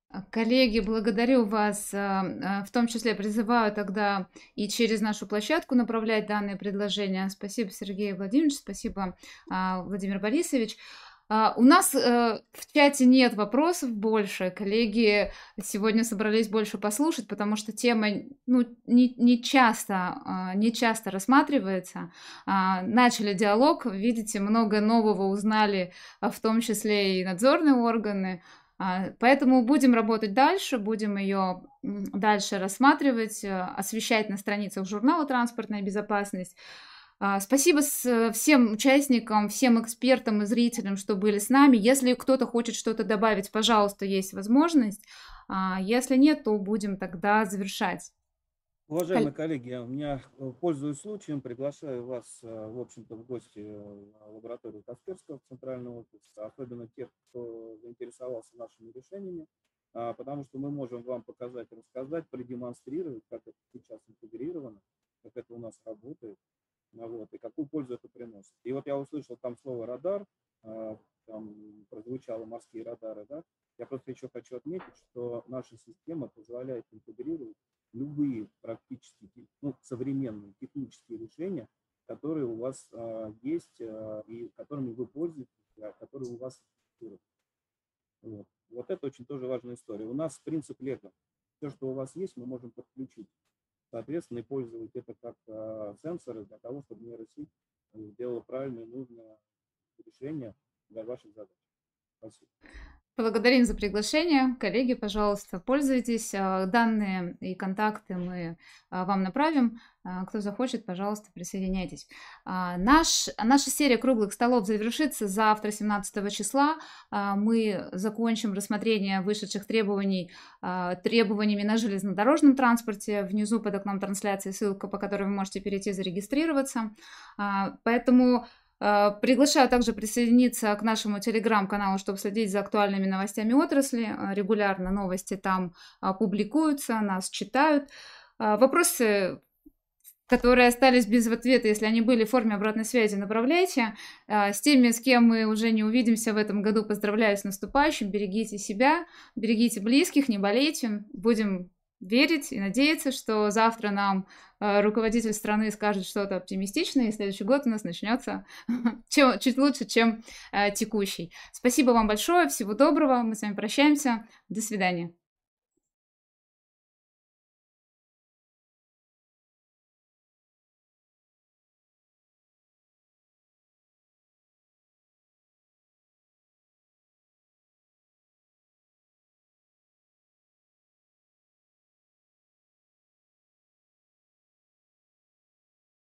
А, коллеги, благодарю вас. А, а, в том числе призываю тогда и через нашу площадку направлять данные предложения. Спасибо, Сергей Владимирович, спасибо, Владимир Борисович. У нас э, в чате нет вопросов больше. Коллеги сегодня собрались больше послушать, потому что тема ну, не, не, часто, не часто рассматривается. Начали диалог, видите, много нового узнали, в том числе и надзорные органы. А, поэтому будем работать дальше, будем ее дальше рассматривать, э, освещать на страницах журнала «Транспортная безопасность». А, спасибо всем участникам, всем экспертам и зрителям, что были с нами. Если кто-то хочет что-то добавить, пожалуйста, есть возможность. А, если нет, то будем тогда завершать. Уважаемые коллеги, у меня, э, пользуясь случаем, приглашаю вас, э, в общем-то, в гости в лабораторию Касперского центрального офиса, особенно тех, кто заинтересовался нашими решениями, а, потому что мы можем вам показать, рассказать, продемонстрировать, как это сейчас интегрировано, как это у нас работает, вот, и какую пользу это приносит. И вот я услышал там слово «радар», а, там прозвучало «морские радары», да, я просто еще хочу отметить, что наша система позволяет интегрировать любые практически ну, современные технические решения, которые у вас а, есть а, и которыми вы пользуетесь, а, которые у вас вот. вот это очень тоже важная история. У нас принцип лего. Все, что у вас есть, мы можем подключить. Соответственно, и пользовать это как а, сенсоры для того, чтобы нейросеть сделала правильное и нужное решение для ваших задач. Спасибо. Благодарим за приглашение. Коллеги, пожалуйста, пользуйтесь. А, данные и контакты мы а, вам направим. А, кто захочет, пожалуйста, присоединяйтесь. Наш, наша серия круглых столов завершится завтра, 17 числа. Мы закончим рассмотрение вышедших требований требованиями на железнодорожном транспорте. Внизу под окном трансляции ссылка, по которой вы можете перейти зарегистрироваться. Поэтому приглашаю также присоединиться к нашему телеграм-каналу, чтобы следить за актуальными новостями отрасли. Э, регулярно новости там э, публикуются, нас читают. Вопросы, которые остались без ответа, если они были в форме обратной связи, направляйте. С теми, с кем мы уже не увидимся в этом году, поздравляю с наступающим. Берегите себя, берегите близких, не болейте. Будем верить и надеяться, что завтра нам э, руководитель страны скажет что-то оптимистичное, и следующий год у нас начнется чуть лучше, чем э, текущий. Спасибо вам большое, всего доброго, мы с вами прощаемся, до свидания.